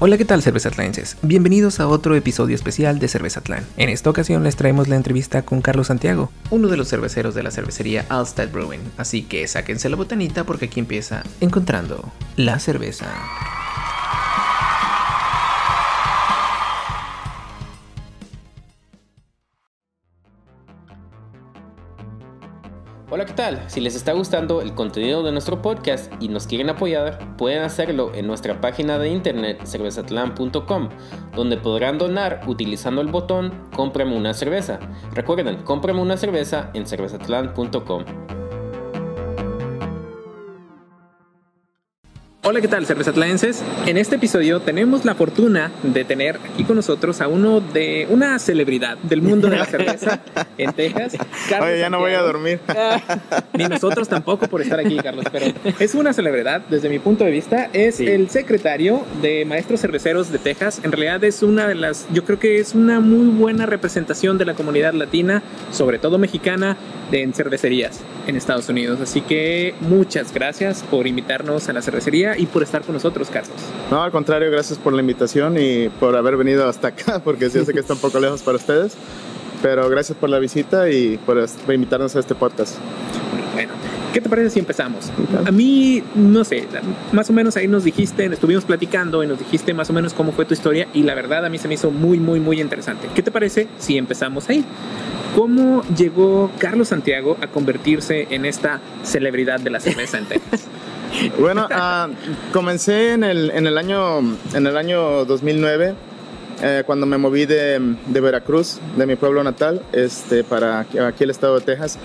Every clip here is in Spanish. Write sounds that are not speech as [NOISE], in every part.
Hola, ¿qué tal cervezatlenses? Bienvenidos a otro episodio especial de Cervezatlán. En esta ocasión les traemos la entrevista con Carlos Santiago, uno de los cerveceros de la cervecería Alstad Brewing. Así que sáquense la botanita porque aquí empieza Encontrando la cerveza. Hola, ¿qué tal? Si les está gustando el contenido de nuestro podcast y nos quieren apoyar, pueden hacerlo en nuestra página de internet cervezatlan.com, donde podrán donar utilizando el botón Cómprame una cerveza. Recuerden, cómprame una cerveza en cervezatlan.com. Hola, ¿qué tal, cervezatlenses? En este episodio tenemos la fortuna de tener aquí con nosotros a uno de una celebridad del mundo de la cerveza [LAUGHS] en Texas. Carlos Oye, ya no voy a dormir. Ah, Ni nosotros tampoco por estar aquí, Carlos, pero es una celebridad desde mi punto de vista. Es Sí. el secretario de Maestros Cerveceros de Texas. En realidad es una de las, yo creo que es una muy buena representación de la comunidad latina, sobre todo mexicana, de, en cervecerías en Estados Unidos. Así que muchas gracias por invitarnos a la cervecería y por estar con nosotros, Carlos. No, al contrario, gracias por la invitación y por haber venido hasta acá, [LAUGHS] porque sí sé que está un poco lejos para ustedes. Pero gracias por la visita y por, por invitarnos a este podcast. Bueno, ¿qué te parece si empezamos? A mí, no sé, más o menos ahí nos dijiste, estuvimos platicando y nos dijiste más o menos cómo fue tu historia y la verdad a mí se me hizo muy, muy, muy interesante. ¿Qué te parece si empezamos ahí? ¿Cómo llegó Carlos Santiago a convertirse en esta celebridad de la cerveza en Texas? [LAUGHS] Bueno, ah, comencé en el, en, el año, en el año 2009, eh, cuando me moví de, de Veracruz, de mi pueblo natal, este, para aquí, aquí el estado de Texas.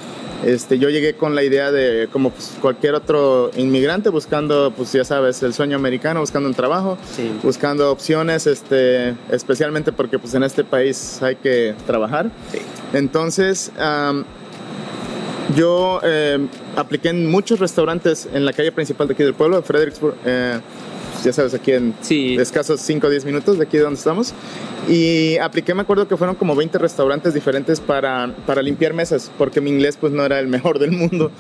Este, yo llegué con la idea de, como pues, cualquier otro inmigrante, buscando, pues ya sabes, el sueño americano, buscando un trabajo, Sí. buscando opciones, este, especialmente porque pues, en este país hay que trabajar. Sí. Entonces, am, yo eh, apliqué en muchos restaurantes en la calle principal de aquí del pueblo, de Fredericksburg, eh, ya sabes, aquí en Sí. escasos 5 o 10 minutos de aquí donde estamos. Y apliqué, me acuerdo que fueron como 20 restaurantes diferentes para, para limpiar mesas, porque mi inglés pues no era el mejor del mundo.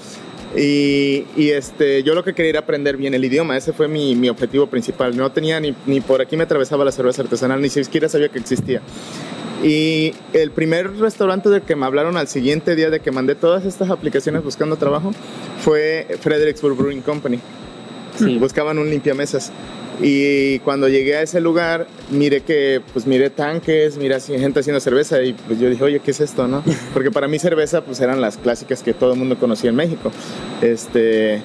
Y, y, este, yo lo que quería era aprender bien el idioma, ese fue mi, mi objetivo principal. No tenía ni, ni por aquí me atravesaba la cerveza artesanal, ni siquiera sabía que existía. Y el primer restaurante del que me hablaron al siguiente día de que mandé todas estas aplicaciones buscando trabajo fue Fredericksburg Brewing Company. Sí. Buscaban un limpiamesas. Y cuando llegué a ese lugar, miré que, pues miré tanques, miré gente haciendo cerveza y pues yo dije, oye, ¿qué es esto, no? [LAUGHS] Porque para mí cerveza, pues eran las clásicas que todo el mundo conocía en México. Este,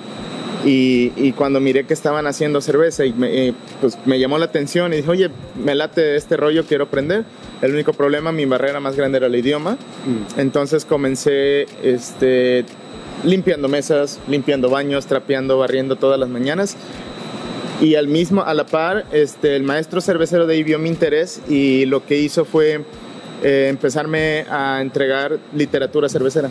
y, y cuando miré que estaban haciendo cerveza y me, eh, pues me llamó la atención y dije, oye, me late este rollo, quiero aprender. El único problema, mi barrera más grande era el idioma. Entonces comencé este, limpiando mesas, limpiando baños, trapeando, barriendo todas las mañanas. Y al mismo, a la par, este, el maestro cervecero de ahí vio mi interés y lo que hizo fue eh, empezarme a entregar literatura cervecera.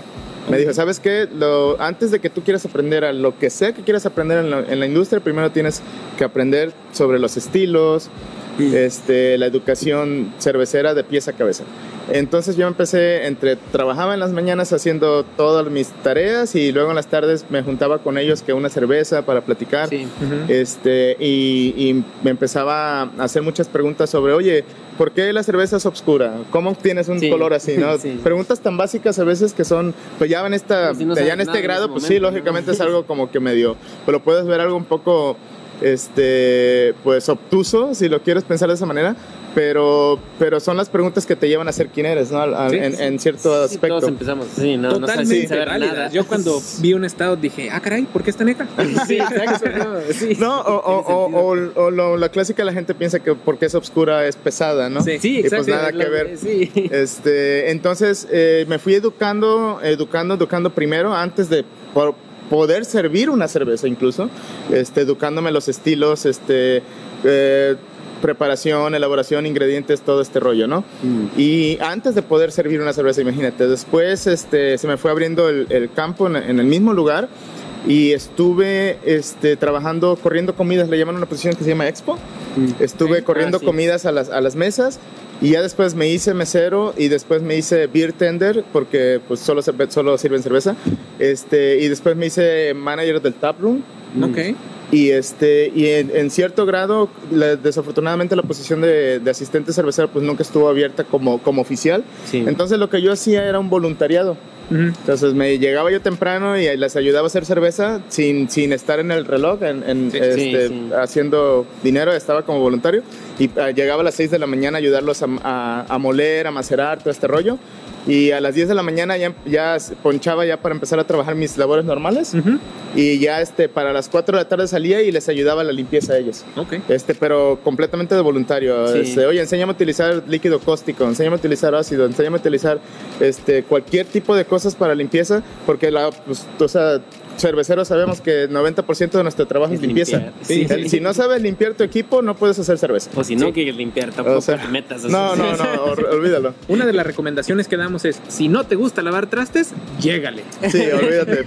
Me dijo, ¿sabes qué? Lo, antes de que tú quieras aprender a lo que sea que quieras aprender en la, en la industria, primero tienes que aprender sobre los estilos, este, la educación cervecera de pies a cabeza. Entonces yo empecé entre, trabajaba en las mañanas haciendo todas mis tareas y luego en las tardes me juntaba con ellos que una cerveza para platicar. Sí. Este, y, y me empezaba a hacer muchas preguntas sobre, oye, ¿por qué la cerveza es oscura? ¿Cómo tienes un Sí. color así? ¿no? [LAUGHS] Sí. Preguntas tan básicas a veces que son, pues ya en, esta, no ya en este en grado, pues sí, lógicamente es [LAUGHS] algo como que medio, pero puedes ver algo un poco, este, pues obtuso, si lo quieres pensar de esa manera, pero, pero son las preguntas que te llevan a ser quién eres, ¿no? Sí, en, sí. en cierto Sí, aspecto. todos empezamos. Sí, no, no sabes sin Totalmente saber válidas. nada. Yo cuando vi un estado dije, ah, caray, ¿por qué está negra? [LAUGHS] Sí, exacto. No, sí. No, o, o- o- o- o lo- la clásica la gente piensa que porque es oscura es pesada, ¿no? Sí. Sí, Y pues exacto. nada la- que ver. Sí. [LAUGHS] Este, entonces eh, me fui educando, educando, educando primero antes de por poder servir una cerveza incluso, este, educándome los estilos, este, eh, preparación, elaboración, ingredientes, todo este rollo, ¿no? Mm. Y antes de poder servir una cerveza, imagínate, después este, se me fue abriendo el, el campo en, en el mismo lugar y estuve este, trabajando, corriendo comidas, le llaman una posición que se llama Expo. Estuve Ok. corriendo Ah, sí. comidas a las, a las mesas y ya después me hice mesero y después me hice beer tender porque pues solo, solo sirven cerveza. Este, y después me hice manager del tap room. Ok. Y, este, y en, en cierto grado, la- desafortunadamente la posición de, de asistente cervecero pues nunca estuvo abierta como, como oficial. Sí. Entonces lo que yo hacía era un voluntariado. Ujú. Entonces me llegaba yo temprano y les ayudaba a hacer cerveza sin, sin estar en el reloj, en, en, Sí, este, sí, haciendo dinero, estaba como voluntario. Y ah, llegaba a las 6 de la mañana a ayudarlos a, a- a moler, a macerar, todo este rollo. Y a las 10 de la mañana ya, ya ponchaba ya para empezar a trabajar mis labores normales. Ujú. Y ya este, para las 4 de la tarde salía y les ayudaba la limpieza a ellos. Ok. Este, pero completamente de voluntario. Sí. Este, Oye, enséñame a utilizar líquido cáustico, enséñame a utilizar ácido, enséñame a utilizar este, cualquier tipo de cosas para limpieza, porque la, pues, o sea, cerveceros sabemos que el 90% de nuestro trabajo es, Es limpieza. limpiar, sí, El- sí. Si no sabes limpiar tu equipo, no puedes hacer cerveza. O si no quieres limpiar, tampoco O sea, te metas a no, no, no, [LAUGHS] or- olvídalo. Una de las recomendaciones que damos es, si no te gusta lavar trastes, llégale. Sí, olvídate.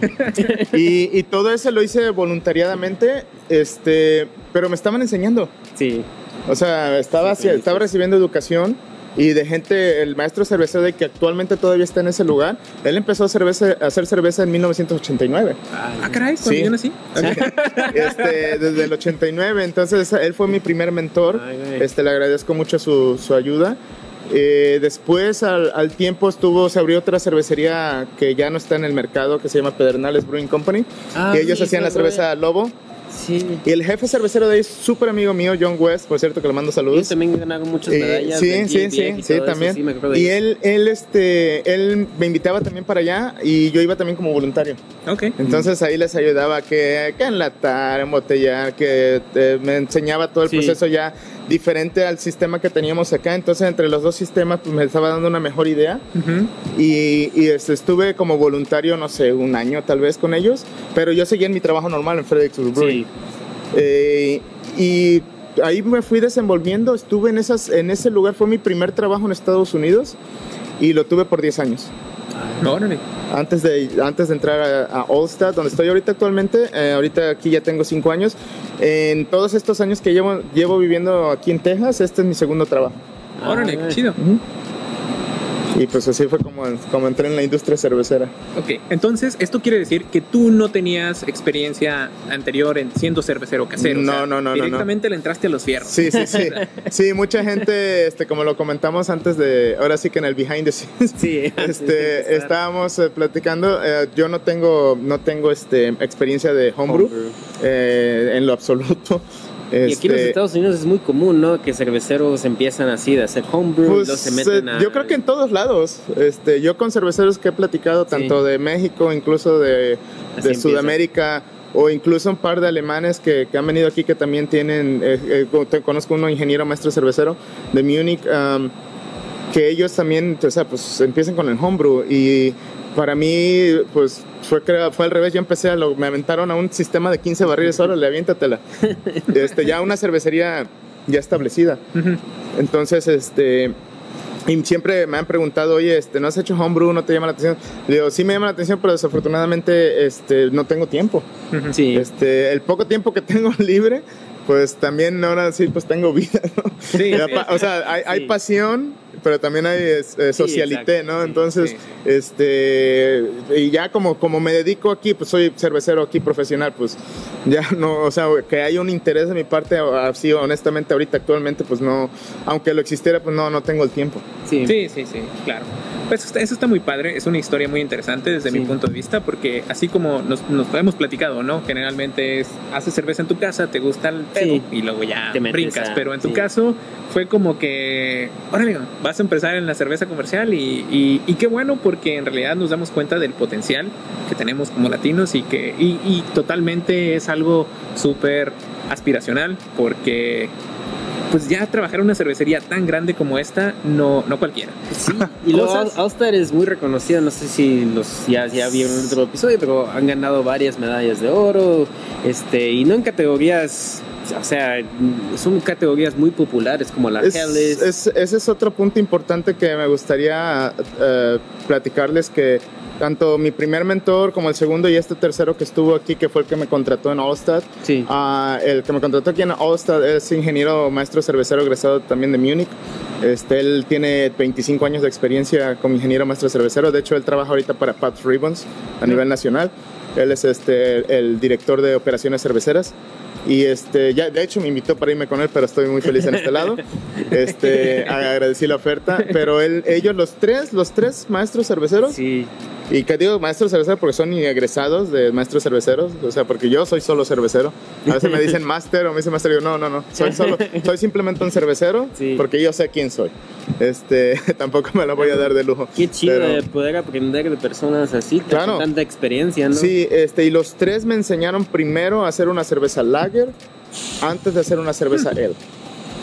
Y, y todo eso lo hice voluntariadamente, este, pero me estaban enseñando. Sí. O sea, estaba, Sí, sí, estaba sí. recibiendo educación y de gente, el maestro cervecero de que actualmente todavía está en ese lugar, él empezó a, cerveza, a hacer cerveza en 1989. Ah, caray, cuando Sí. yo nací. [LAUGHS] Este, desde el 89, entonces él fue mi primer mentor. Este, le agradezco mucho su, su ayuda. Eh, después, al, al tiempo, estuvo, se abrió otra cervecería que ya no está en el mercado, que se llama Pedernales Brewing Company. Ah, y ellos sí, hacían la cerveza Lobo. Sí. Y el jefe cervecero de ahí es súper amigo mío, John West, por cierto, que le mando saludos. Ellos también ganaron muchas Eh, medallas. sí, del sí, GBF sí, y sí, eso, también. sí, me de y él, él, este, él me invitaba también para allá y yo iba también como voluntario. Ok. Entonces ahí les ayudaba que, que enlatar, embotellar, que eh, me enseñaba todo el Sí. proceso ya diferente al sistema que teníamos acá. Entonces entre los dos sistemas pues, me estaba dando una mejor idea Ujú. y, y, este, estuve como voluntario, no sé, un año tal vez con ellos, pero yo seguía en mi trabajo normal en Fredericksburg Brewing. Sí. Eh, y ahí me fui desenvolviendo, estuve en, esas, en ese lugar, fue mi primer trabajo en Estados Unidos y lo tuve por 10 años. Órale. Antes de, antes de entrar a, a Allstat, donde estoy ahorita actualmente, eh, ahorita aquí ya tengo 5 años. En todos estos años que llevo, llevo viviendo aquí en Texas, este es mi segundo trabajo. Órale, qué chido. Y pues así fue como, como entré en la industria cervecera. Ok, entonces esto quiere decir que tú no tenías experiencia anterior en siendo cervecero casero. o No, sea, no, no, no, Directamente le entraste a los fierros. Sí, sí, sí. [LAUGHS] Sí, mucha gente, este, como lo comentamos antes de, ahora sí que en el behind the scenes, Sí. este, estábamos eh, platicando. eh, yo no tengo, no tengo este, experiencia de homebrew, Homebrew. eh, en lo absoluto. Y aquí en los Este, Estados Unidos es muy común, ¿no? Que cerveceros empiezan así de hacer homebrew pues, y se meten eh, a... Yo creo que en todos lados. Este, yo con cerveceros que he platicado, Sí. tanto de México, incluso de, de empieza. Sudamérica, o incluso un par de alemanes que, que han venido aquí que también tienen, eh, eh, conozco uno ingeniero maestro cervecero de Múnich, um, que ellos también, o sea, pues empiezan con el homebrew y para mí, pues fue, crea- fue al revés, yo empecé a, lo, me aventaron a un sistema de 15 barriles, órale, aviéntatela. [LAUGHS] este, ya una cervecería ya establecida. Entonces, este, y siempre me han preguntado, oye, este, ¿no has hecho homebrew? ¿No te llama la atención? Le digo, sí me llama la atención, pero desafortunadamente este, no tengo tiempo. Sí. Este, el poco tiempo que [LAUGHS] tengo libre, pues también ahora sí, pues tengo vida, ¿no? Sí, sí. O sea, hay, hay Sí. pasión, pero también hay es- eh, socialité, ¿no? Entonces, sí. este, y ya como, como me dedico aquí, pues soy cervecero aquí profesional, pues ya no, o sea, que hay un interés de mi parte, así honestamente ahorita actualmente, pues no, aunque lo existiera, pues no, no tengo el tiempo. sí. Sí, sí, sí, claro. Pues eso está muy padre, es una historia muy interesante desde Sí. mi punto de vista, porque así como nos, nos hemos platicado, ¿no? Generalmente es, haces cerveza en tu casa, te gusta el pedo Sí. y luego ya Te brincas, a- pero en tu sí. caso fue como que, órale, vas a empezar en la cerveza comercial y, y, y qué bueno porque en realidad nos damos cuenta del potencial que tenemos como latinos y que y, y totalmente es algo súper aspiracional porque pues ya trabajar en una cervecería tan grande como esta no, no cualquiera. Sí, [LAUGHS] y All- All-Star es muy reconocido, no sé si los ya, ya vieron el otro episodio, pero han ganado varias medallas de oro, este, y no en categorías, o sea, son categorías muy populares como la Es- Helles. es- ese es otro punto importante que me gustaría eh, platicarles que tanto mi primer mentor como el segundo y este tercero que estuvo aquí, que fue el que me contrató en Allstat, Sí. ah, el que me contrató aquí en Allstat es ingeniero maestro cervecero egresado también de Múnich. Este, él tiene 25 años de experiencia como ingeniero maestro cervecero. De hecho, él trabaja ahorita para Pabst Ribbons a nivel nacional. Él es este, el director de operaciones cerveceras. Y este, ya, de hecho me invitó para irme con él, pero estoy muy feliz en este lado. [LAUGHS] Este, agradecí la oferta, pero él, ellos los tres, los tres maestros cerveceros, Sí. Y que digo maestros cerveceros porque son egresados de maestros cerveceros, o sea, porque yo soy solo cervecero. A veces me [LAUGHS] dicen máster o me dicen máster, yo no, no, no, soy solo, [LAUGHS] soy simplemente un cervecero Sí. porque yo sé quién soy. Este, [LAUGHS] tampoco me lo voy a dar de lujo. Qué chido Pero- de poder aprender de personas así, con Claro. tanta experiencia, ¿no? Sí, este, y los tres me enseñaron primero a hacer una cerveza lager antes de hacer una cerveza ale.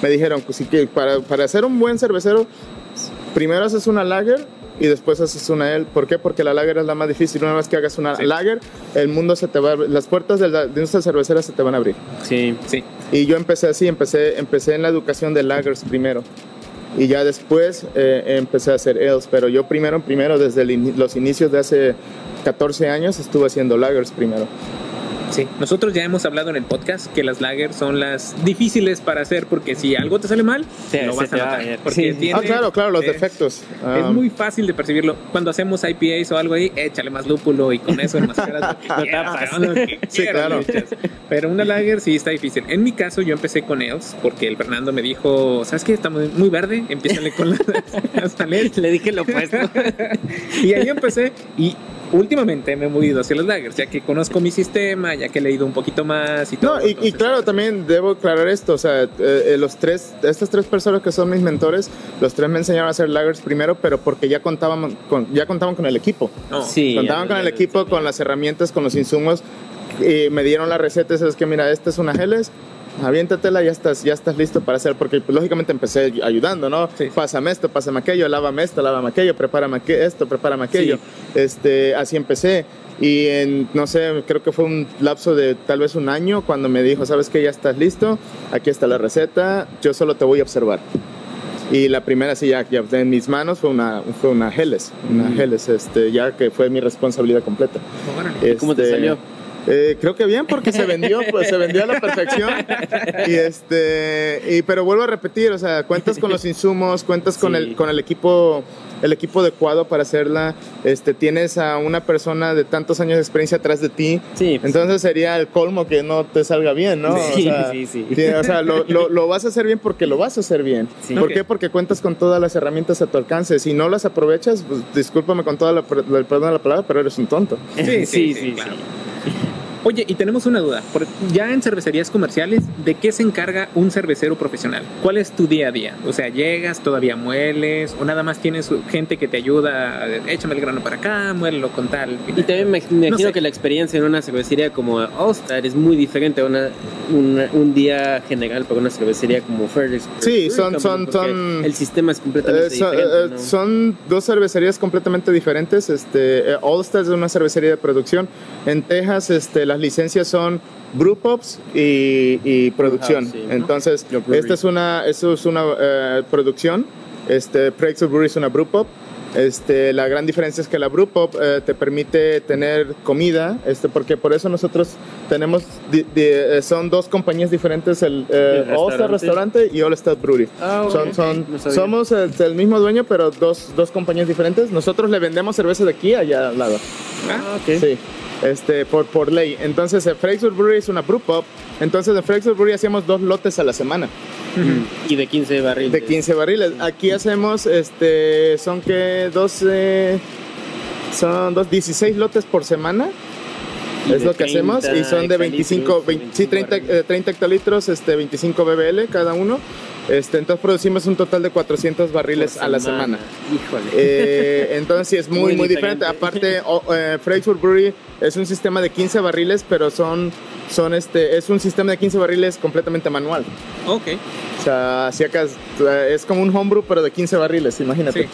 Me dijeron pues, que para, para ser un buen cervecero, primero haces una lager y después haces una ale. ¿Por qué? Porque la lager es la más difícil. Una vez que hagas una Sí. lager, el mundo se te va las puertas de la de industria cervecera se te van a abrir. Sí. Sí. Y yo empecé así, empecé, empecé en la educación de lagers primero. Y ya después eh, empecé a hacer ales, pero yo primero, primero, desde ini- los inicios de hace 14 años estuve haciendo lagers primero. Sí, nosotros ya hemos hablado en el podcast que las lagers son las difíciles para hacer porque si algo te sale mal, Se- lo vas a va notar. ver. Porque Sí. tiene- ah, claro, claro, los es- defectos. Es Ah, muy fácil de percibirlo. Cuando hacemos IPAs o algo ahí, échale más lúpulo y con eso enmascaras lo que [LAUGHS] Lo quieras, tapas. cabrón, lo que Sí, quieras claro. le echas. Pero una lager sí está difícil. En mi caso, yo empecé con ales porque el Fernando me dijo, ¿sabes qué? Está muy, verde, empiézale con las, [LAUGHS] las. Le dije lo opuesto. [LAUGHS] Y ahí empecé y últimamente me he movido hacia las lagers, ya que conozco mi sistema, ya que he leído un poquito más y todo. No, y, claro, también debo aclarar esto, o sea, eh, eh, los tres, estas tres personas que son mis mentores, los tres me enseñaron a hacer lagers primero, pero porque ya contaban con, ya contaban con el equipo. no, Sí. Contaban ya, con el equipo, con las herramientas, con los insumos. Y me dieron la receta, es que mira, esta es una geles, aviéntatela, ya estás, ya estás listo para hacer, porque pues, lógicamente empecé ayudando, ¿no? Sí. Pásame esto, pásame aquello, lávame esto, lávame aquello, prepárame esto, prepárame aquello. Este, así empecé. Y en, no sé, creo que fue un lapso de tal vez un año cuando me dijo, sabes que ya estás listo, aquí está la receta, yo solo te voy a observar. Y la primera, sí, ya, ya en mis manos fue una, fue una Geles, una Mm. Geles, este, ya que fue mi responsabilidad completa. órale. ¿Y cómo te Este, salió? Eh, creo que bien porque se vendió, pues se vendió a la perfección. Y este, y, pero vuelvo a repetir, o sea, cuentas con los insumos, cuentas con Sí. el con el equipo el equipo adecuado para hacerla. Este, tienes a una persona de tantos años de experiencia atrás de ti. Sí. pues, Entonces sería el colmo que no te salga bien, ¿no? Sí, o sea, sí, sí. sí, o sea, lo, lo- lo vas a hacer bien porque lo vas a hacer bien. Sí. ¿Por qué? Porque cuentas con todas las herramientas a tu alcance. Si no las aprovechas, pues discúlpame con toda la, perdón de la palabra, pero eres un tonto. Sí, sí, sí, sí, claro. Oye, y tenemos una duda. Ya en cervecerías comerciales, ¿de qué se encarga un cervecero profesional? ¿Cuál es tu día a día? O sea, llegas, todavía mueles, o nada más tienes gente que te ayuda, échame el grano para acá, muélelo con tal. Y también me me imagino sé. que la experiencia en una cervecería como All Star es muy diferente a una, una- un día general para una cervecería como Fairless. Sí, son- son- son- El sistema es completamente Eh, son, diferente. eh, ¿no? son dos cervecerías completamente diferentes. Este, eh, All Stars es una cervecería de producción. En Texas, este, las licencias son brew pops y, y producción. Sí, ¿no? Entonces, esta es una, eso es una eh, producción. Este, Praxis Brewery es una brew pop. Este, la gran diferencia es que la brew pop eh, te permite tener comida, este, porque por eso nosotros tenemos, di- di- eh, son dos compañías diferentes, el eh, El All Star restaurante. Y All Star Brewery. Ah, ok, Son, no somos el, el mismo dueño, pero dos, dos compañías diferentes. Nosotros le vendemos cerveza de aquí allá al lado. Ah, ok. Sí, este, por, por ley. Entonces, el Fraser Brewery es una brew pub. Entonces, en Fraser Brewery hacíamos dos lotes a la semana Y de 15 barriles. de 15 barriles. Aquí hacemos, este, son que 12, son dos, 16 lotes por semana. Y es lo que 30 hacemos y son de 25, hectolitros, 20 sí, 30, 25 eh, 30 hectolitros, este, 25 BBL cada uno. Este, entonces producimos un total de 400 barriles a la semana. Híjole. Eh, entonces sí es [LAUGHS] muy, Muy muy, diferente. diferente. Aparte, o- eh, Frankfurt Brewery es un sistema de 15 barriles, pero son, son este, es un sistema de 15 barriles completamente manual. Ok. O sea, si acá es, es como un homebrew, pero de 15 barriles, imagínate. Sí.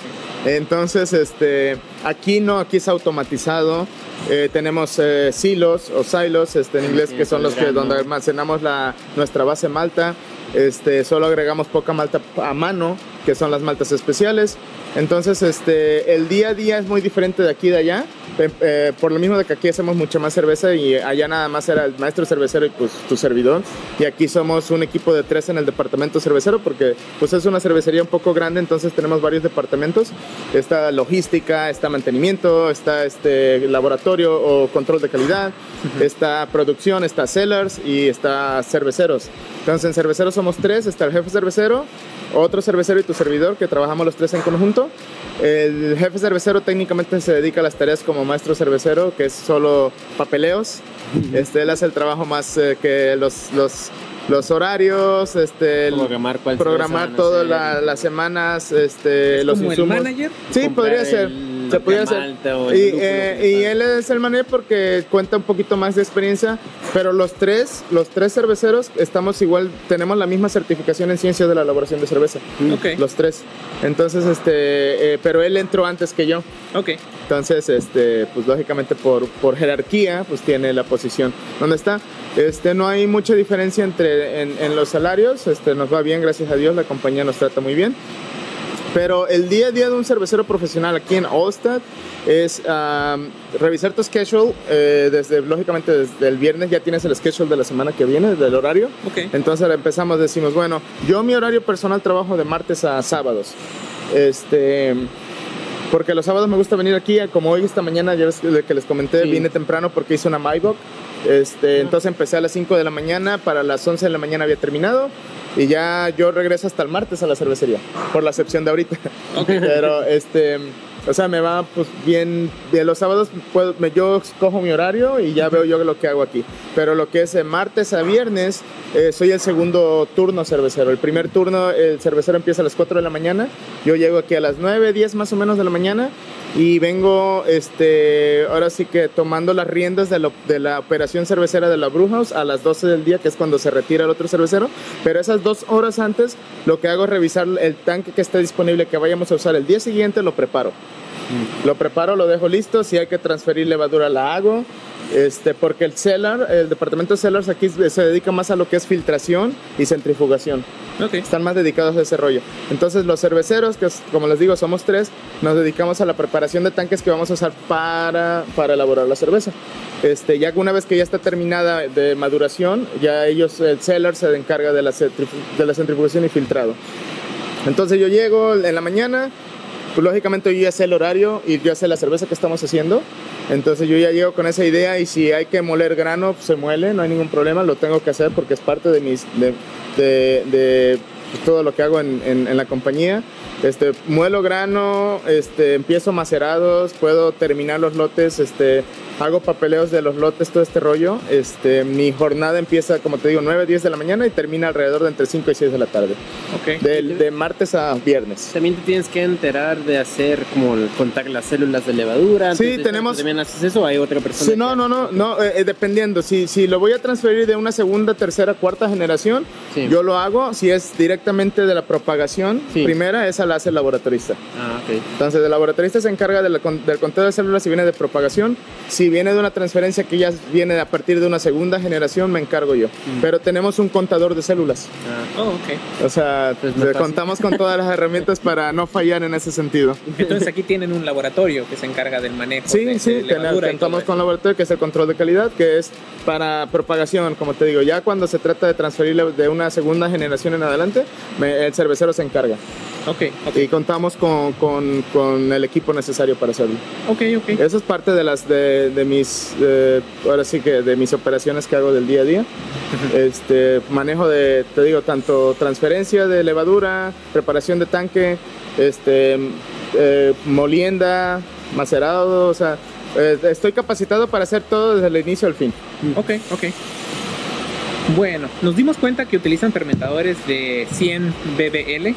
Entonces, este, aquí no, aquí es automatizado. Eh, tenemos eh, silos o silos este, en inglés, Sí, que son los que donde almacenamos la, nuestra base malta. Este, solo agregamos poca malta a mano que son las maltas especiales. Entonces, este, el día a día es muy diferente de aquí y de allá. Eh, por lo mismo de que aquí hacemos mucha más cerveza y allá nada más era el maestro cervecero y pues tu servidor. Y aquí somos un equipo de tres en el departamento cervecero porque pues es una cervecería un poco grande, entonces tenemos varios departamentos. Está logística, está mantenimiento, está este laboratorio o control de calidad, está producción, está sellers y está cerveceros. Entonces en cerveceros somos tres, está el jefe cervecero, otro cervecero y tu servidor que trabajamos los tres en conjunto. El jefe cervecero técnicamente se dedica a las tareas como maestro cervecero, que es solo papeleos. Este, él hace el trabajo más eh, que los, los, los horarios, este, el- Programar programar todas la- las semanas, este, ¿Es los como el insumos. manager? Sí, podría ser. Se la podría hacer. Y, eh, y él es el manager porque cuenta un poquito más de experiencia, pero los tres, los tres cerveceros estamos igual, tenemos la misma certificación en ciencias de la elaboración de cerveza. Ok, Los tres. Entonces, este, eh, pero él entró antes que yo. ok. Entonces, este, pues lógicamente por, por jerarquía, pues tiene la posición donde está. Este, no hay mucha diferencia entre en, en los salarios. Este, nos va bien, gracias a Dios, la compañía nos trata muy bien. Pero el día a día de un cervecero profesional aquí en Allstat es am, revisar tu schedule. eh, desde, lógicamente, desde el viernes ya tienes el schedule de la semana que viene, del horario. Ok. Entonces empezamos, decimos, bueno, yo mi horario personal trabajo de martes a sábados. Este, porque los sábados me gusta venir aquí, como hoy esta mañana, ya ves que que les comenté, Sí. vine temprano porque hice una MyBook. Este, entonces empecé a las 5 de la mañana, para las 11 de la mañana había terminado y ya yo regreso hasta el martes a la cervecería, por la excepción de ahorita. [LAUGHS] Pero este, o sea, me va pues bien, de los sábados puedo, me, yo cojo mi horario y ya veo yo lo que hago aquí. Pero lo que es de martes a viernes, eh, soy el segundo turno cervecero. El primer turno, el cervecero empieza a las 4 de la mañana, yo llego aquí a las 9, 10 más o menos de la mañana y vengo, este, ahora sí que tomando las riendas de, la operación cervecera de la Brewhouse a las 12 del día, que es cuando se retira el otro cervecero. Pero esas dos horas antes, lo que hago es revisar el tanque que esté disponible que vayamos a usar el día siguiente, lo preparo. Lo preparo, lo dejo listo. Si hay que transferir levadura, la hago. Este, porque el cellar, el departamento de cellars aquí se dedica más a lo que es filtración y centrifugación Ok. están más dedicados a ese rollo. Entonces los cerveceros, que como les digo somos tres, nos dedicamos a la preparación de tanques que vamos a usar para, para elaborar la cerveza. Este, ya una vez que ya está terminada de maduración, ya ellos, el cellar se encarga de la, de la centrifugación y filtrado. Entonces yo llego en la mañana, pues lógicamente yo ya sé el horario y ya sé la cerveza que estamos haciendo. Entonces yo ya llego con esa idea y si hay que moler grano, pues, se muele, no hay ningún problema, lo tengo que hacer porque es parte de mis de- de, pues, todo lo que hago en, en- en la compañía. Este, muelo grano, este, empiezo macerados, puedo terminar los lotes, este, hago papeleos de los lotes, todo este rollo. Este, mi jornada empieza, como te digo, 9, 10 de la mañana y termina alrededor de entre 5 y 6 de la tarde. Ok. De, de martes a viernes. También te tienes que enterar de hacer como contar las células de levadura. Sí, tenemos- ¿También haces eso o hay otra persona? Sí, no, no, no, no eh, eh, dependiendo. Si, si lo voy a transferir de una segunda, tercera, cuarta generación, Sí. yo lo hago. Si es directamente de la propagación, Sí. primera, esa la hace el laboratorista. Ah, ok. Entonces, el laboratorista se encarga de la del conteo de células si viene de propagación. Si viene de una transferencia que ya viene a partir de una segunda generación, me encargo yo. Pero tenemos un contador de células. Ah, Oh, ok. O sea, Pues contamos con todas las herramientas para no fallar en ese sentido. Entonces aquí tienen un laboratorio que se encarga del manejo Sí, de, sí, de contamos con laboratorio que es el control de calidad, que es para propagación, como te digo. Ya cuando se trata de transferirle de una segunda generación en adelante, me- el cervecero se encarga. Ok, ok. Y contamos con, con- con el equipo necesario para hacerlo. Ok, ok. Eso es parte de las de, de mis eh, ahora sí que de mis operaciones que hago del día a día. Este manejo de te digo tanto transferencia de levadura, preparación de tanque, este eh, molienda, macerado, o sea, eh, estoy capacitado para hacer todo desde el inicio al fin. Ok, ok. Bueno, nos dimos cuenta que utilizan fermentadores de 100 BBL.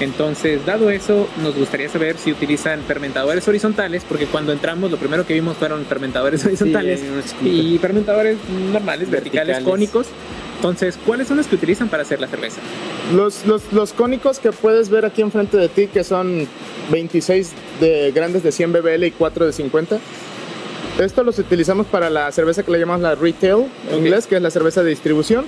Entonces, dado eso, nos gustaría saber si utilizan fermentadores horizontales, porque cuando entramos lo primero que vimos fueron fermentadores horizontales y fermentadores normales, verticales, Verticales. cónicos. Entonces, ¿cuáles son los que utilizan para hacer la cerveza? Los, los, los cónicos que puedes ver aquí enfrente de ti, que son 26 de, grandes de 100 BBL y 4 de 50. Estos los utilizamos para la cerveza que le llamamos la retail en Ok. inglés, que es la cerveza de distribución.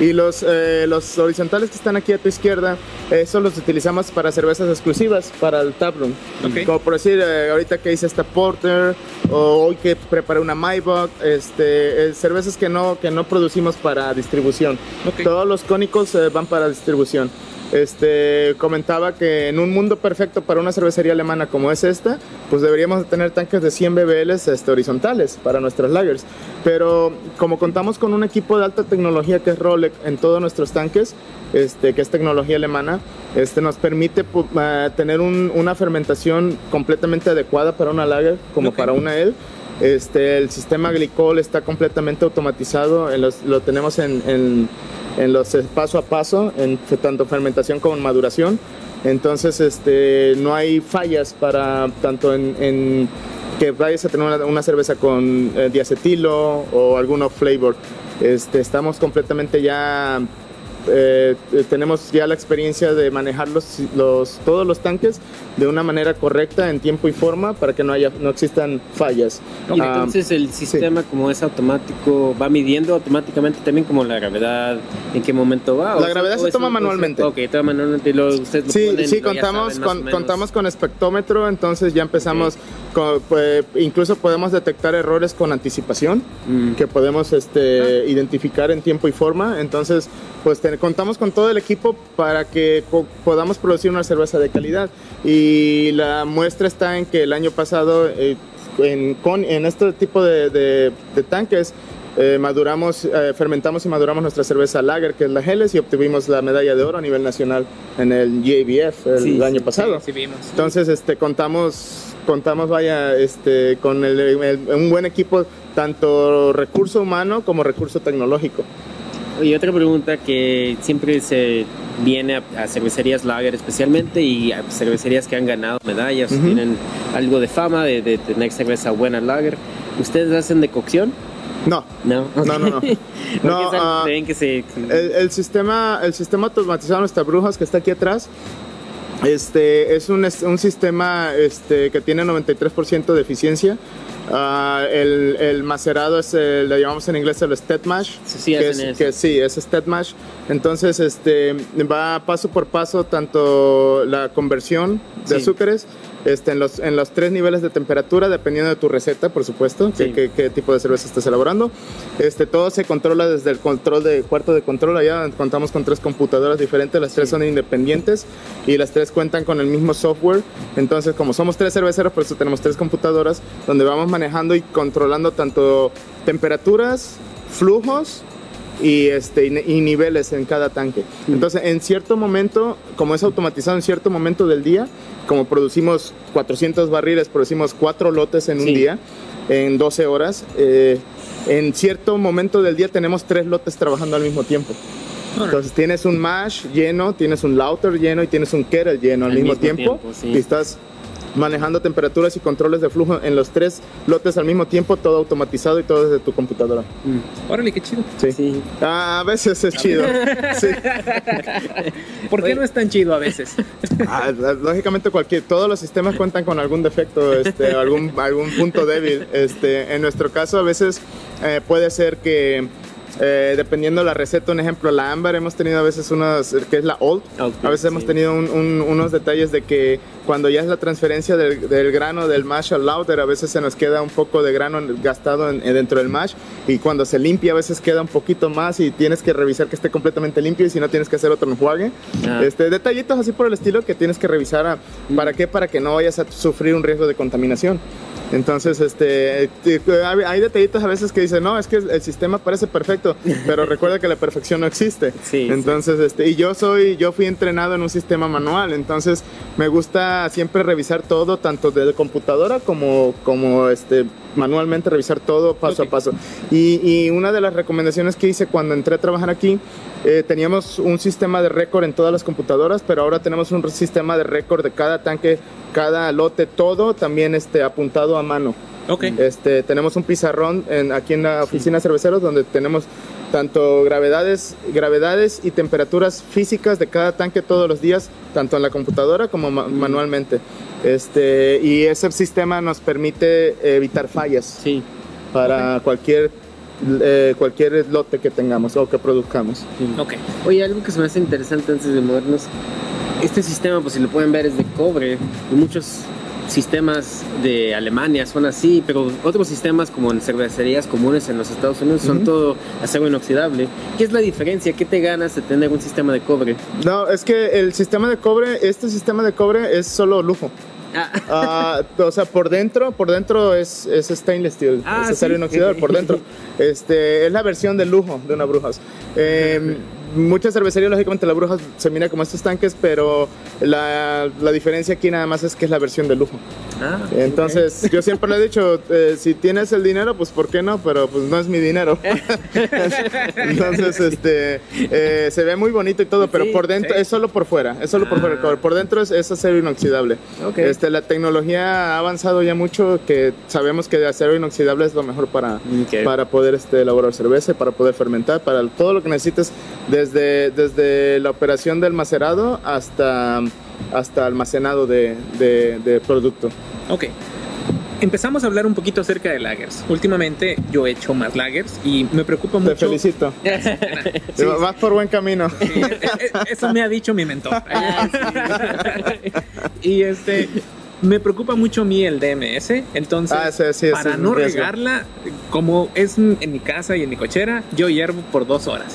Y los, eh, los horizontales que están aquí a tu izquierda, esos los utilizamos para cervezas exclusivas, para el taproom. Ok. Como por decir, eh, ahorita que hice esta Porter, o hoy que preparé una Maybach, este, eh, cervezas que no, que no producimos para distribución. Ok. Todos los cónicos eh, van para distribución. Este, comentaba que en un mundo perfecto para una cervecería alemana como es esta, pues deberíamos de tener tanques de 100 bbl este, horizontales para nuestras lagers. Pero como contamos con un equipo de alta tecnología que es Rolex en todos nuestros tanques, este, que es tecnología alemana, este, nos permite eh, tener un- una fermentación completamente adecuada para una lager como Ok. para una ale. Este, el sistema glicol está completamente automatizado, en los- lo tenemos en, en- en los paso a paso, en tanto fermentación como en maduración. Entonces, este, no hay fallas para tanto en, que vayas a tener una, cerveza con eh, diacetilo o algún off flavor. Este, estamos completamente ya eh, tenemos ya la experiencia de manejar los, los- todos los tanques de una manera correcta en tiempo y forma para que no haya no existan fallas. Y Ah, entonces el sistema como es automático va midiendo automáticamente también como la gravedad, en qué momento va. La gravedad se toma un- manualmente. Ok, toma manualmente y luego ustedes lo Sí, ponen sí, contamos saben con, contamos con espectómetro, entonces ya empezamos, con, pues, incluso podemos detectar errores con anticipación, Mm. que podemos este, identificar en tiempo y forma, entonces pues contamos con todo el equipo para que podamos producir una cerveza de calidad y la muestra está en que el año pasado eh, en, con, en este tipo de, de- de tanques eh, maduramos, eh, fermentamos y maduramos nuestra cerveza Lager, que es la Helles, y obtuvimos la medalla de oro a nivel nacional en el JBF el Sí, año sí, pasado. Sí, vimos. Entonces, este, contamos, contamos, vaya, este, con el- el- un buen equipo, tanto recurso humano como recurso tecnológico. Y otra pregunta que siempre se viene a, a cervecerías lager especialmente y a cervecerías que han ganado medallas, Ujú. tienen algo de fama de, de tener cerveza buena lager. ¿Ustedes hacen decocción? No, No. no, no, no. [LAUGHS] No, ah, que se... El, el sistema, el sistema automatizado de nuestras brujas que está aquí atrás, este, es un, un sistema este, que tiene 93% de eficiencia. Ah, el, el macerado es, el, le llamamos en inglés el step mash. Sí, sí, que, es, eso. que sí, es. Entonces, este, va paso por paso tanto la conversión de Sí. azúcares este, en, los, en los tres niveles de temperatura, dependiendo de tu receta, por supuesto, Sí. qué tipo de cerveza estás elaborando. Este, todo se controla desde el control de cuarto de control. Allá contamos con tres computadoras diferentes, las tres Sí. son independientes y las tres cuentan con el mismo software. Entonces, como somos tres cerveceros, por eso tenemos tres computadoras donde vamos manejando y controlando tanto temperaturas, flujos y, este, y, ni- y niveles en cada tanque. Entonces, en cierto momento, como es automatizado en cierto momento del día, como producimos 400 barriles, producimos cuatro lotes en un Sí. día, en 12 horas, eh, en cierto momento del día tenemos tres lotes trabajando al mismo tiempo. Entonces tienes un mash lleno, tienes un lauter lleno y tienes un kettle lleno al, Al mismo, mismo tiempo. tiempo, sí. Y estás manejando temperaturas y controles de flujo en los tres lotes al mismo tiempo, todo automatizado y todo desde tu computadora. Mm. Órale, qué chido. Sí. Sí. Ah, a veces es chido. [LAUGHS] Sí. ¿Por qué Oye. no es tan chido a veces? [LAUGHS] Ah, lógicamente cualquier, todos los sistemas cuentan con algún defecto, este, algún, algún punto débil. Este, en nuestro caso a veces eh, puede ser que eh, dependiendo la receta, un ejemplo, la ámbar hemos tenido a veces unos, que es la old, Old, a veces hemos sí. tenido un- un- unos detalles de que cuando ya es la transferencia del, del grano del mash al lauter, a veces se nos queda un poco de grano gastado en dentro del mash y cuando se limpia a veces queda un poquito más y tienes que revisar que esté completamente limpio y si no tienes que hacer otro enjuague. Ah. Este, detallitos así por el estilo que tienes que revisar. a- ¿Para qué? Para que no vayas a sufrir un riesgo de contaminación. Entonces, este, hay hay detallitos a veces que dicen, no, es que el sistema parece perfecto, pero [LAUGHS] recuerda que la perfección no existe. Sí, entonces, este, y yo soy, yo fui entrenado en un sistema manual, entonces me gusta siempre revisar todo, tanto de computadora como, como este, manualmente revisar todo paso a paso. Y, y una de las recomendaciones que hice cuando entré a trabajar aquí, eh, teníamos un sistema de récord en todas las computadoras, pero ahora tenemos un sistema de récord de cada tanque, cada lote, todo también este, apuntado a mano. Ok. Este, tenemos un pizarrón en, aquí en la oficina de cerveceros donde tenemos tanto gravedades, gravedades y temperaturas físicas de cada tanque todos los días, tanto en la computadora como ma- manualmente. Este, y ese sistema nos permite evitar fallas Sí. para cualquier eh, cualquier lote que tengamos o que produzcamos. Ok. Oye, algo que se me hace interesante antes de movernos, este sistema, pues si lo pueden ver, es de cobre y muchos sistemas de Alemania son así, pero otros sistemas como en cervecerías comunes en los Estados Unidos son todo acero inoxidable. ¿Qué es la diferencia? ¿Qué te ganas de tener un sistema de cobre? No, es que el sistema de cobre, este sistema de cobre es solo lujo. Ah, Ah, o sea, por dentro, por dentro es, es stainless steel, Ah, es acero sí. inoxidable por dentro. [LAUGHS] Este, es la versión de lujo de una Brujas. Eh, muchas cervecerías, lógicamente, la Brujas se mira como estos tanques, pero la, la diferencia aquí nada más es que es la versión de lujo. ah, Entonces, yo siempre le he dicho, eh, si tienes el dinero, pues ¿por qué no? Pero pues no es mi dinero. [LAUGHS] Entonces, este, eh, se ve muy bonito y todo, pero Sí, por dentro sí. es solo por fuera, es solo por Ah. fuera. el cobre. Por dentro es, es acero inoxidable. Ok. Este, la tecnología ha avanzado ya mucho, que sabemos que de acero inoxidable es lo mejor para, Ok. para poder este, elaborar cerveza, para poder fermentar, para todo lo que necesites, desde, desde la operación del macerado hasta, hasta almacenado de, de, de producto. Ok. Empezamos a hablar un poquito acerca de lagers. Últimamente yo he hecho más lagers y me preocupa Te mucho. felicito. [LAUGHS] Sí, Vas por buen camino. sí, e- e- eso me ha dicho mi mentor. [LAUGHS] [LAUGHS] y este me preocupa mucho a mí el DMS, entonces Ah, sí, sí, para no riesgo. regarla, como es en mi casa y en mi cochera, yo hiervo por dos horas.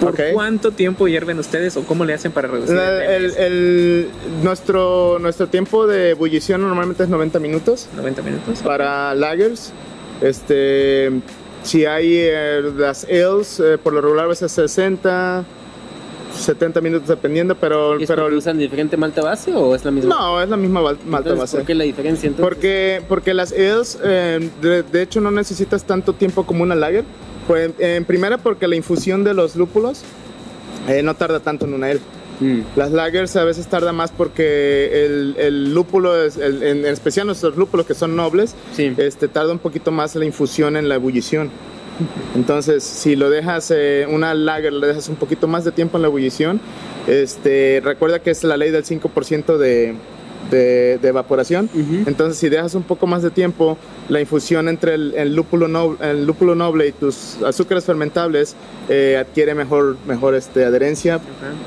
¿Por Ok. cuánto tiempo hierven ustedes o cómo le hacen para reducir La- el el- nuestro, nuestro tiempo de ebullición normalmente es 90 minutos 90 minutos. para lagers. Este, si hay eh, las ales, eh, por lo regular a veces 60, 70 minutos dependiendo, pero, ¿Y es pero usan diferente malta base o es la misma? no, es la misma malta Entonces, base. ¿Por qué la diferencia entonces? Porque, porque las ales, eh, de, de hecho, no necesitas tanto tiempo como una lager. Pues, en primera, porque la infusión de los lúpulos eh, no tarda tanto en una ale. Mm, Las lagers a veces tarda más porque el, el lúpulo, es, el- en especial nuestros lúpulos que son nobles, sí. este, tarda un poquito más la infusión en la ebullición. Entonces, si lo dejas, eh, una lager, le dejas un poquito más de tiempo en la ebullición, este, recuerda que es la ley del 5% de, de, de evaporación. Entonces, si dejas un poco más de tiempo, la infusión entre el, el lúpulo, noble, el lúpulo noble y tus azúcares fermentables eh, adquiere mejor, mejor este, adherencia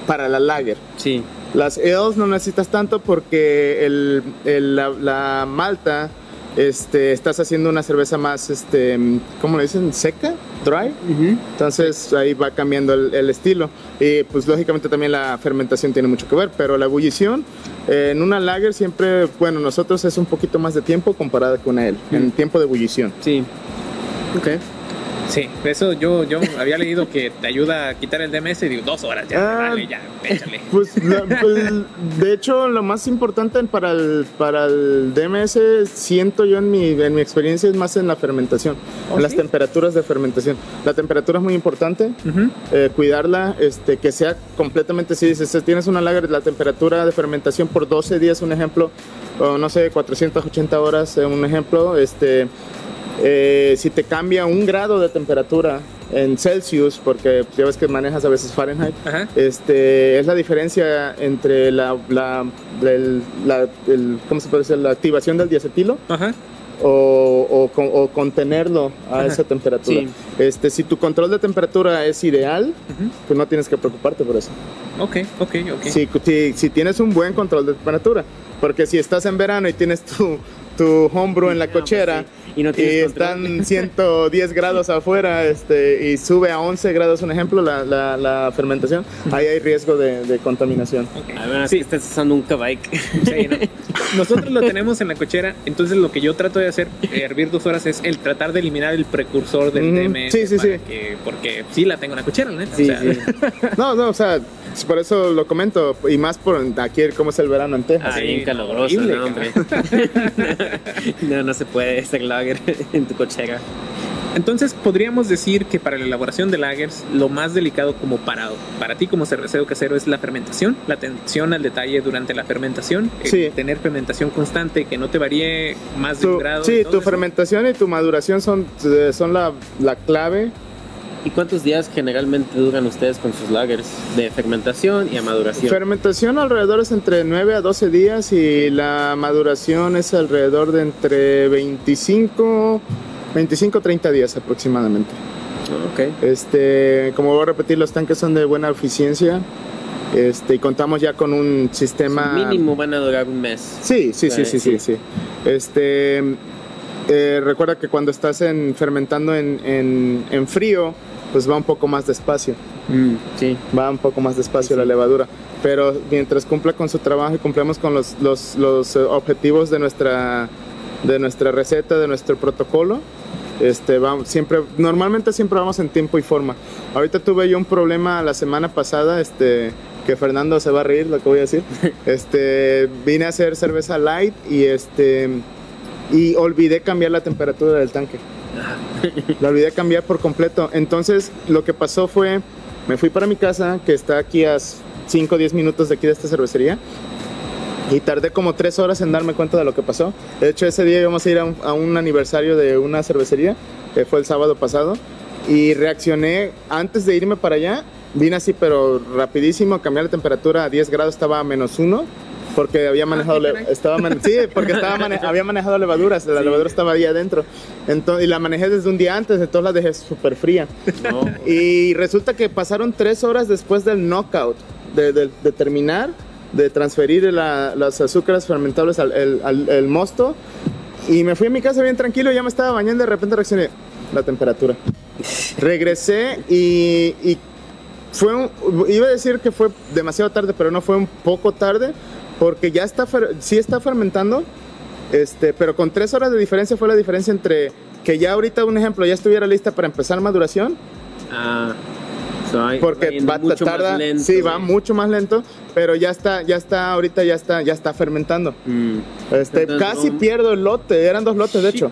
para la lager. Sí. Las ales no necesitas tanto porque el, el- la, la malta este, estás haciendo una cerveza más, este, ¿cómo le dicen? ¿Seca? ¿Dry? Ujú. Entonces ahí va cambiando el, el estilo. Y pues lógicamente también la fermentación tiene mucho que ver, pero la ebullición eh, en una lager siempre, bueno, nosotros es un poquito más de tiempo comparada con él, en tiempo de ebullición. Sí. Ok. Sí, eso yo, yo había leído que te ayuda a quitar el DMS y digo, dos horas, ya, Ah. vale, ya, échale. [LAUGHS] Pues, la- pues, de hecho, lo más importante para el, para el DMS, siento yo en mi, en mi experiencia, es más en la fermentación, ¿Oh, en las temperaturas de fermentación. La temperatura es muy importante, eh, cuidarla, este, que sea completamente, si dices, si tienes una lager, la temperatura de fermentación por 12 días, un ejemplo, o no sé, 480 horas, eh, un ejemplo, este, eh, si te cambia un grado de temperatura en Celsius, porque ya ves que manejas a veces Fahrenheit, Ajá. este, es la diferencia entre la, la, el- la- el- ¿cómo se puede decir? la activación del diacetilo Ajá. o, o, con- o contenerlo a Ajá. esa temperatura. Sí. Este, si tu control de temperatura es ideal, pues no tienes que preocuparte por eso. Ok, ok, ok. Si, si, si tienes un buen control de temperatura, porque si estás en verano y tienes tu, tu homebrew en la pues cochera, sí. Y no y tienes control. están 110 grados afuera este, y sube a 11 grados, un ejemplo, la, la, la fermentación, ahí hay riesgo de, de contaminación. ok. A ver, Sí, estás usando un Kavike. [LAUGHS] Sí, ¿no? Nosotros lo tenemos en la cochera, entonces lo que yo trato de hacer, eh, hervir dos horas, es el tratar de eliminar el precursor del. DMS. Sí, sí, sí. que- porque sí la tengo en la cochera, neta. Sí, o sea, sí. [LAUGHS] No, no, o sea, por eso lo comento, y más por aquí cómo es el verano en Texas. Ah, Sí, bien no, caluroso, horrible, no, hombre. [LAUGHS] no, no se puede hacer lager [LAUGHS] en tu cochera. Entonces podríamos decir que para la elaboración de lagers, lo más delicado como para, para ti como cervecero casero es la fermentación, la atención al detalle durante la fermentación, Sí. tener fermentación constante, que no te varíe más de un Tu- grado. sí, tu eso. fermentación y tu maduración son, eh, son la, la clave. ¿Y cuántos días generalmente duran ustedes con sus lagers de fermentación y a maduración? Fermentación alrededor es entre 9 a 12 días y la maduración es alrededor de entre 25 25 30 días aproximadamente. Ok. Este, como voy a repetir, los tanques son de buena eficiencia. Este, y contamos ya con un sistema. Mínimo van a durar un mes. Sí, sí, sí, sí, sí, sí. Este, eh, recuerda que cuando estás en, fermentando en, en- en frío, pues va un poco más despacio. Mm, sí. Va un poco más despacio la levadura. Pero mientras cumpla con su trabajo y cumplamos con los, los, los, eh, objetivos de nuestra, de nuestra receta, de nuestro protocolo, este, vamos, siempre, normalmente siempre vamos en tiempo y forma. Ahorita tuve yo un problema la semana pasada, este, que Fernando se va a reír lo que voy a decir. [LAUGHS] Este, vine a hacer cerveza light y este, y olvidé cambiar la temperatura del tanque. La olvidé cambiar por completo. Entonces, lo que pasó fue, me fui para mi casa, que está aquí a 5 o 10 minutos de aquí de esta cervecería, y tardé como 3 horas en darme cuenta de lo que pasó. De hecho, ese día íbamos a ir a un, a un aniversario de una cervecería, que fue el sábado pasado, y reaccioné antes de irme para allá. Vine así, pero rapidísimo, a cambiar la temperatura a 10 grados, estaba a menos 1. Porque había manejado, le- caray. estaba mane- sí, porque estaba mane- [LAUGHS] había manejado levaduras, la levadura estaba ahí adentro. Entonces, y la manejé desde un día antes, entonces la dejé súper fría. No. [LAUGHS] Y resulta que pasaron tres horas después del knockout, de, de- de terminar, de transferir la- los azúcares fermentables al el, al- el mosto. Y me fui a mi casa bien tranquilo, ya me estaba bañando, de repente reaccioné, la temperatura. Regresé y, y fue un- iba a decir que fue demasiado tarde, pero no fue un poco tarde, porque ya está, fer- sí está fermentando, este, pero con tres horas de diferencia fue la diferencia entre que ya ahorita, un ejemplo, ya estuviera lista para empezar maduración, Ah, so porque va, mucho más tarda, lento, sí, va mucho más lento, pero ya está, ya está, ahorita ya está, ya está fermentando. Mm. Este, Entonces, casi no- pierdo el lote, eran dos lotes de hecho,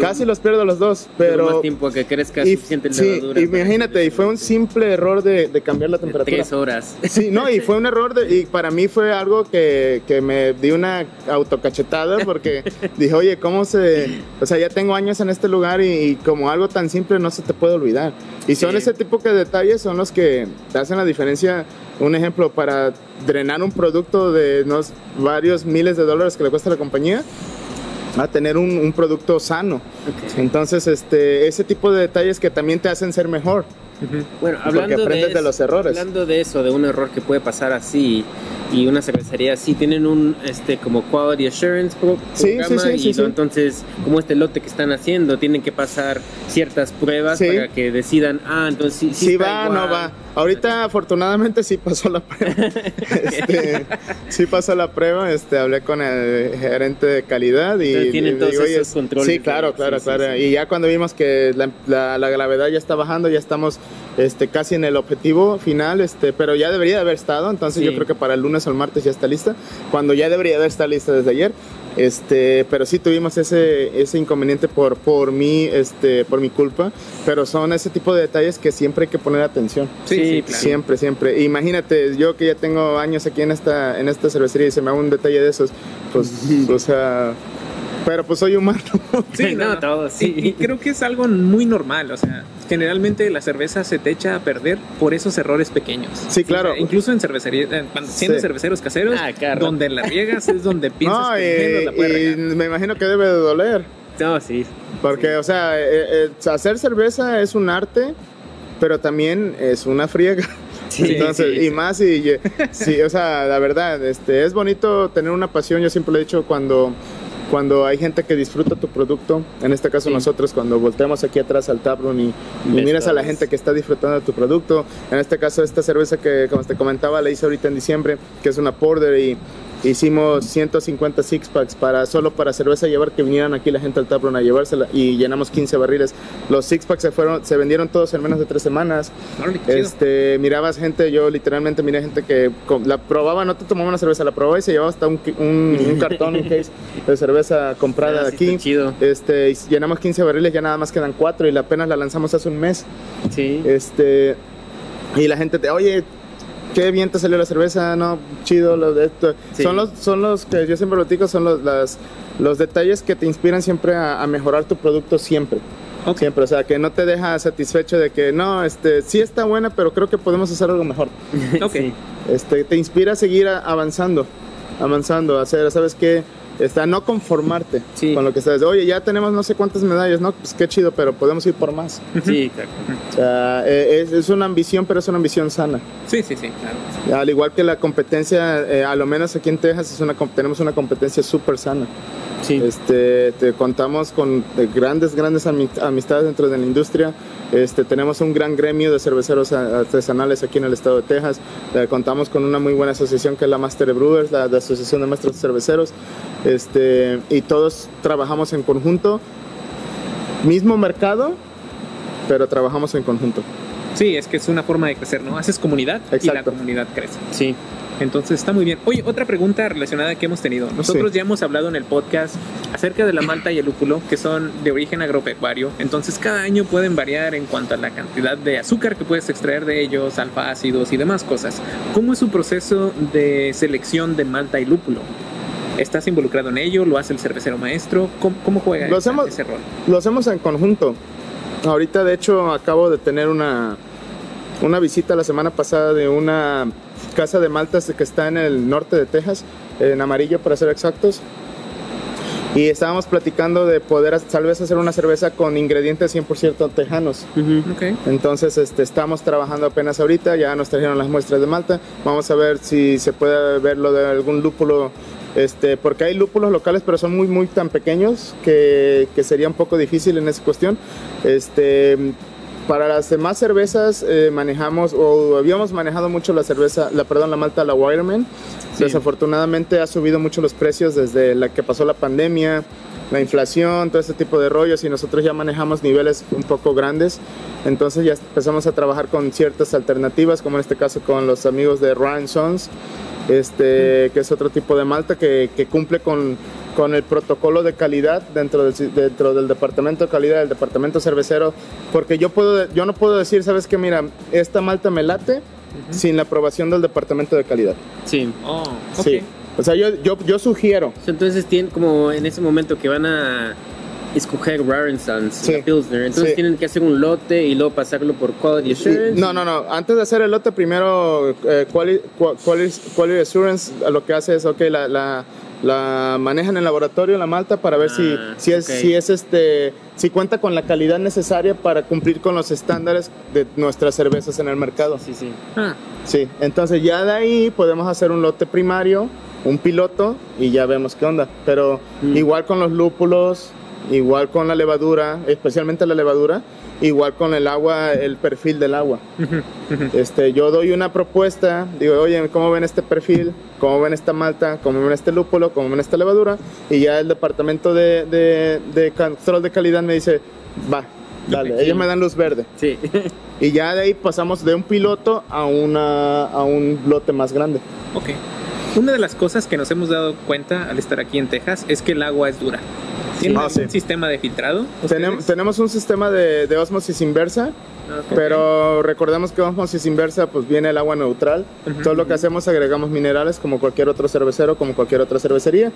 casi los pierdo los dos, pero más tiempo a que crezca y, suficiente sí, para imagínate, y fue un simple error de, de cambiar la temperatura. Tres horas. Sí, no, y fue un error de- y para mí fue algo que, que me di una autocachetada porque [LAUGHS] dije, oye, ¿cómo se...? O sea, ya tengo años en este lugar y, y como algo tan simple no se te puede olvidar. Y son Sí. ese tipo de detalles son los que te hacen la diferencia. Un ejemplo, para drenar un producto de unos varios miles de dólares que le cuesta a la compañía, a tener un, un producto sano. Entonces, este, ese tipo de detalles que también te hacen ser mejor. Bueno, hablando de, aprendes de eso, los errores. Hablando de eso, de un error que puede pasar así y una cervecería así, tienen un este como quality assurance pro- Sí, programa sí, sí, y sí, sí. entonces como este lote que están haciendo tienen que pasar ciertas pruebas Sí. para que decidan, ah, entonces sí, sí Sí está va, igual. no va. Ahorita afortunadamente sí pasó la prueba. [LAUGHS] Este, sí pasó la prueba. Este, hablé con el gerente de calidad y Entonces tienen y todos digo, "Oye, esos controles Sí, claro, claro, sí, claro. sí. Y ya cuando vimos que la, la- la gravedad ya está bajando, ya estamos este, casi en el objetivo final, este, pero ya debería de haber estado. Entonces yo creo que para el lunes o el martes ya está lista. Cuando ya debería de haber estado lista desde ayer. Este, pero sí tuvimos ese, ese inconveniente por, por mí, este, por mi culpa. Pero son ese tipo de detalles que siempre hay que poner atención. Sí, sí, claro. Siempre, siempre. Imagínate, yo que ya tengo años aquí en esta, en esta cervecería y se me haga un detalle de esos, pues, [LAUGHS] o sea, pero pues soy humano. [LAUGHS] Sí, no, no, todo, sí. Y, y creo que es algo muy normal, o sea, generalmente la cerveza se te echa a perder por esos errores pequeños. Sí, claro. O sea, incluso en cervecería, cuando- siendo Sí. cerveceros caseros, Ah, claro. donde la riegas es donde [LAUGHS] piensas no, que menos la puedes y, y regar. me imagino que debe de doler. No, sí. Porque, o sea, eh, eh, hacer cerveza es un arte, pero también es una friega. [LAUGHS] Sí, Entonces, sí, y más, y y- sí, o sea, la verdad, este, es bonito tener una pasión. Yo siempre lo he dicho cuando, cuando hay gente que disfruta tu producto. En este caso, Sí. nosotros, cuando volteamos aquí atrás al taproom y, y miras a la gente que está disfrutando de tu producto. En este caso, esta cerveza que, como te comentaba, la hice ahorita en diciembre, que es una porter y hicimos 150 six packs para solo para cerveza llevar que vinieran aquí la gente al taproom a llevársela y llenamos 15 barriles. Los six packs se fueron, se vendieron todos en menos de tres semanas. Este, mirabas gente, yo literalmente miré gente que la probaba, no te tomaba una cerveza, la probaba y se llevaba hasta un, un, un [LAUGHS] cartón, un case de cerveza comprada Ah, de sí, aquí. chido. Este, llenamos 15 barriles, ya nada más quedan 4 y apenas la lanzamos hace un mes. Sí. Este, y la gente te, oye, qué bien te salió la cerveza, no, chido, lo de esto. Sí. Son los, son los que yo siempre lo digo, son los, las, los detalles que te inspiran siempre a, a mejorar tu producto siempre. Siempre, o sea, que no te deja satisfecho de que no, este, sí está buena, pero creo que podemos hacer algo mejor. Ok. [LAUGHS] Este, te inspira a seguir avanzando, avanzando, a hacer, ¿sabes qué? Está no conformarte Sí. con lo que estás. Oye, ya tenemos no sé cuántas medallas, ¿no? Pues qué chido, pero podemos ir por más. Sí, claro. O sea, eh, es, es una ambición, pero es una ambición sana. Sí, sí, sí, claro. Al igual que la competencia, eh, a lo menos aquí en Texas, es una, tenemos una competencia súper sana. Sí. Este, te contamos con grandes, grandes ami- amistades dentro de la industria. Este, tenemos un gran gremio de cerveceros a- artesanales aquí en el estado de Texas. Eh, contamos con una muy buena asociación que es la Master Brewers, la, la Asociación de Maestros Cerveceros. Este, y todos trabajamos en conjunto. Mismo mercado, pero trabajamos en conjunto. Sí, es que es una forma de crecer, ¿no? Haces comunidad y la comunidad crece. Sí. Entonces está muy bien. Oye, otra pregunta relacionada que hemos tenido. Nosotros Sí. ya hemos hablado en el podcast acerca de la malta y el lúpulo, que son de origen agropecuario. Entonces cada año pueden variar en cuanto a la cantidad de azúcar que puedes extraer de ellos, alfa-ácidos y demás cosas. ¿Cómo es su proceso de selección de malta y lúpulo? ¿Estás involucrado en ello? ¿Lo hace el cervecero maestro? ¿Cómo, cómo juega Lo esa- hacemos- ese rol? Lo hacemos en conjunto. Ahorita, de hecho, acabo de tener una, una visita la semana pasada de una casa de maltas que está en el norte de Texas, en amarillo para ser exactos. Y estábamos platicando de poder tal vez hacer una cerveza con ingredientes 100% tejanos. Ujú. Ok. Entonces este, estamos trabajando apenas ahorita, ya nos trajeron las muestras de Malta, vamos a ver si se puede ver lo de algún lúpulo, este, porque hay lúpulos locales pero son muy muy tan pequeños que, que sería un poco difícil en esa cuestión. Este, para las demás cervezas eh, manejamos o habíamos manejado mucho la cerveza, la perdón, la malta, la Wireman. Sí. Desafortunadamente ha subido mucho los precios desde la que pasó la pandemia, la inflación, todo ese tipo de rollos y nosotros ya manejamos niveles un poco grandes. Entonces ya empezamos a trabajar con ciertas alternativas, como en este caso con los amigos de Ryan Sons, este, que es otro tipo de malta que, que cumple con, con el protocolo de calidad dentro del, dentro del departamento de calidad del departamento cervecero, porque yo, puedo, yo no puedo decir, sabes que mira, esta malta me late sin la aprobación del departamento de calidad. Sí. Oh. Sí. O sea, yo, yo, yo sugiero. Entonces tienen como en ese momento que van a escoger Rarensons, Sí. la Pilsner, entonces Sí. tienen que hacer un lote y luego pasarlo por Quality Sí, Assurance. No, no, no. Antes de hacer el lote, primero eh, quali- qua- quali- Quality, Assurance lo que hace es, ok, la, la, la manejan en el laboratorio la malta para ver si, Ah, si es, ok. si es este, si cuenta con la calidad necesaria para cumplir con los estándares de nuestras cervezas en el mercado. Sí, sí. Ah, Sí, entonces ya de ahí podemos hacer un lote primario, un piloto y ya vemos qué onda. Pero Mm. igual con los lúpulos, igual con la levadura, especialmente la levadura, igual con el agua, el perfil del agua. Este, yo doy una propuesta, digo, oye, ¿cómo ven este perfil? ¿Cómo ven esta malta? ¿Cómo ven este lúpulo? ¿Cómo ven esta levadura? Y ya el departamento de, de, de control de calidad me dice, va, dale, Sí. ellos me dan luz verde. Sí. Y ya de ahí pasamos de un piloto a, una, a un lote más grande. ok. Una de las cosas que nos hemos dado cuenta al estar aquí en Texas es que el agua es dura. ¿Tienen Ah, sí. sistema de filtrado? Tenemos, tenemos un sistema de, de osmosis inversa, Ok. pero recordemos que osmosis inversa pues viene el agua neutral. Ujú. Todo lo que hacemos agregamos minerales como cualquier otro cervecero, como cualquier otra cervecería.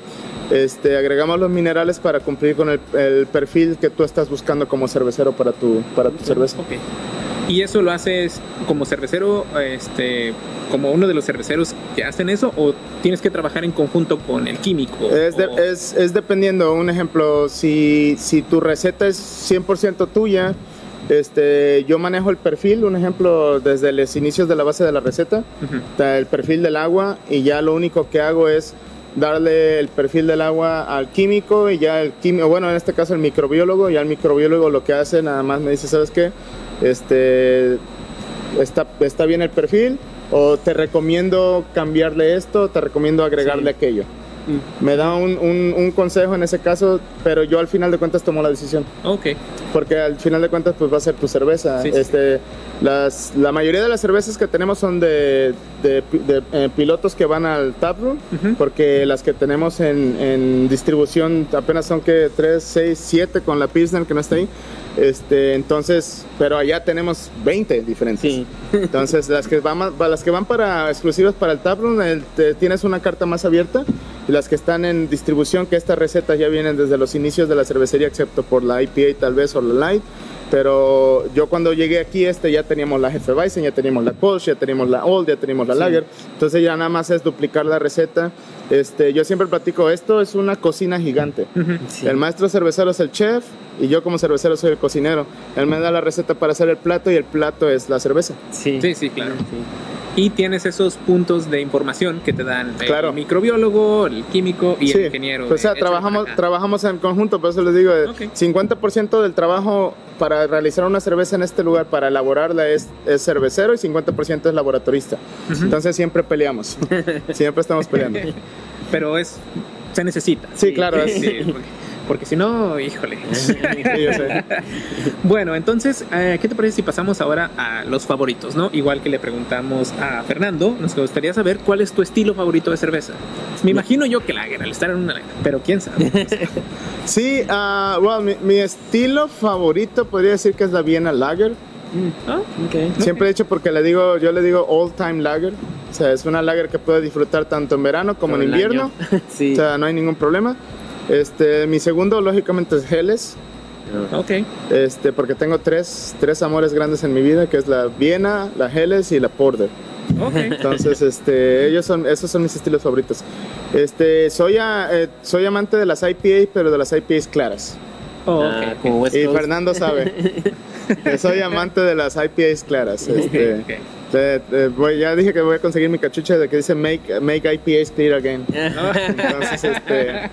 Este, agregamos los minerales para cumplir con el, el perfil que tú estás buscando como cervecero para tu, para tu cerveza. Ok. ¿Y eso lo haces como cervecero, este, como uno de los cerveceros que hacen eso, o tienes que trabajar en conjunto con el químico? Es, de- O- es, es dependiendo, un ejemplo, si, si tu receta es 100% tuya, este, yo manejo el perfil, un ejemplo, desde los inicios de la base de la receta, está el perfil del agua y ya lo único que hago es darle el perfil del agua al químico y ya el químico, bueno, en este caso el microbiólogo, ya el microbiólogo lo que hace nada más me dice, ¿sabes qué? Este, está, está bien el perfil o te recomiendo cambiarle esto, te recomiendo agregarle Sí. aquello. Mm. Me da un, un- un consejo en ese caso, pero yo al final de cuentas tomo la decisión. Ok. Porque al final de cuentas pues va a ser tu cerveza. Sí, sí, este, Las, la mayoría de las cervezas que tenemos son de, de- de, eh, pilotos que van al taproom, Ujú. porque las que tenemos en, en distribución apenas son que 3, 6, 7 con la Pilsner que no está ahí. Este, entonces, pero allá tenemos 20 diferentes. Sí. [LAUGHS] Entonces, las que van, las que van para exclusivas para el taproom, el- te- tienes una carta más abierta. Y las que están en distribución, que estas recetas ya vienen desde los inicios de la cervecería, excepto por la IPA tal vez o la Light, Pero yo cuando llegué aquí, este, ya teníamos la Jefe Bison, ya teníamos la Kolsch, ya teníamos la Old, ya teníamos la Lager. Entonces ya nada más es duplicar la receta. Este, yo siempre platico, esto es una cocina gigante. Sí. El maestro cervecero es el chef y yo como cervecero soy el cocinero. Él me da la receta para hacer el plato y el plato es la cerveza. Sí. Sí, sí, claro. Sí. Y tienes esos puntos de información que te dan Claro. el microbiólogo, el químico y Sí, el ingeniero. pues, o sea, trabajamos, trabajamos en conjunto, por eso les digo, eh, Ok. 50% del trabajo para realizar una cerveza en este lugar, para elaborarla, es, es cervecero y 50% es laboratorista. Ujú. Entonces siempre peleamos, [LAUGHS] siempre estamos peleando. [LAUGHS] Pero es, se necesita. Sí, claro, Sí, porque, porque si no, híjole. [LAUGHS] Bueno, entonces, eh, ¿qué te parece si pasamos ahora a los favoritos, no? Igual que le preguntamos a Fernando, nos gustaría saber cuál es tu estilo favorito de cerveza. Me imagino yo que lager, al estar en una lager, pero quién sabe. [LAUGHS] Sí, well, mi, mi estilo favorito podría decir que es la Viena Lager. Ah, Ok. Siempre he dicho porque le digo, yo le digo all time lager. O sea, es una lager que puedes disfrutar tanto en verano como Todo en invierno. [LAUGHS] sí. O sea, no hay ningún problema. Este, mi segundo, lógicamente, es Helles. Ok. Este, porque tengo tres, tres amores grandes en mi vida, que es la Viena, la Helles y la Porter. Ok. Entonces, este, ellos son, esos son mis estilos favoritos. Este, soy, a- eh, soy amante de las IPA, pero de las IPAs claras. Oh, ok, Ah, ok. como West Y. Fernando sabe. [LAUGHS] [LAUGHS] soy amante de las IPAs claras. Este, Ok. te- te voy- ya dije que voy a conseguir mi cachucha de que dice make, make IPAs clear again. [LAUGHS] Entonces, este,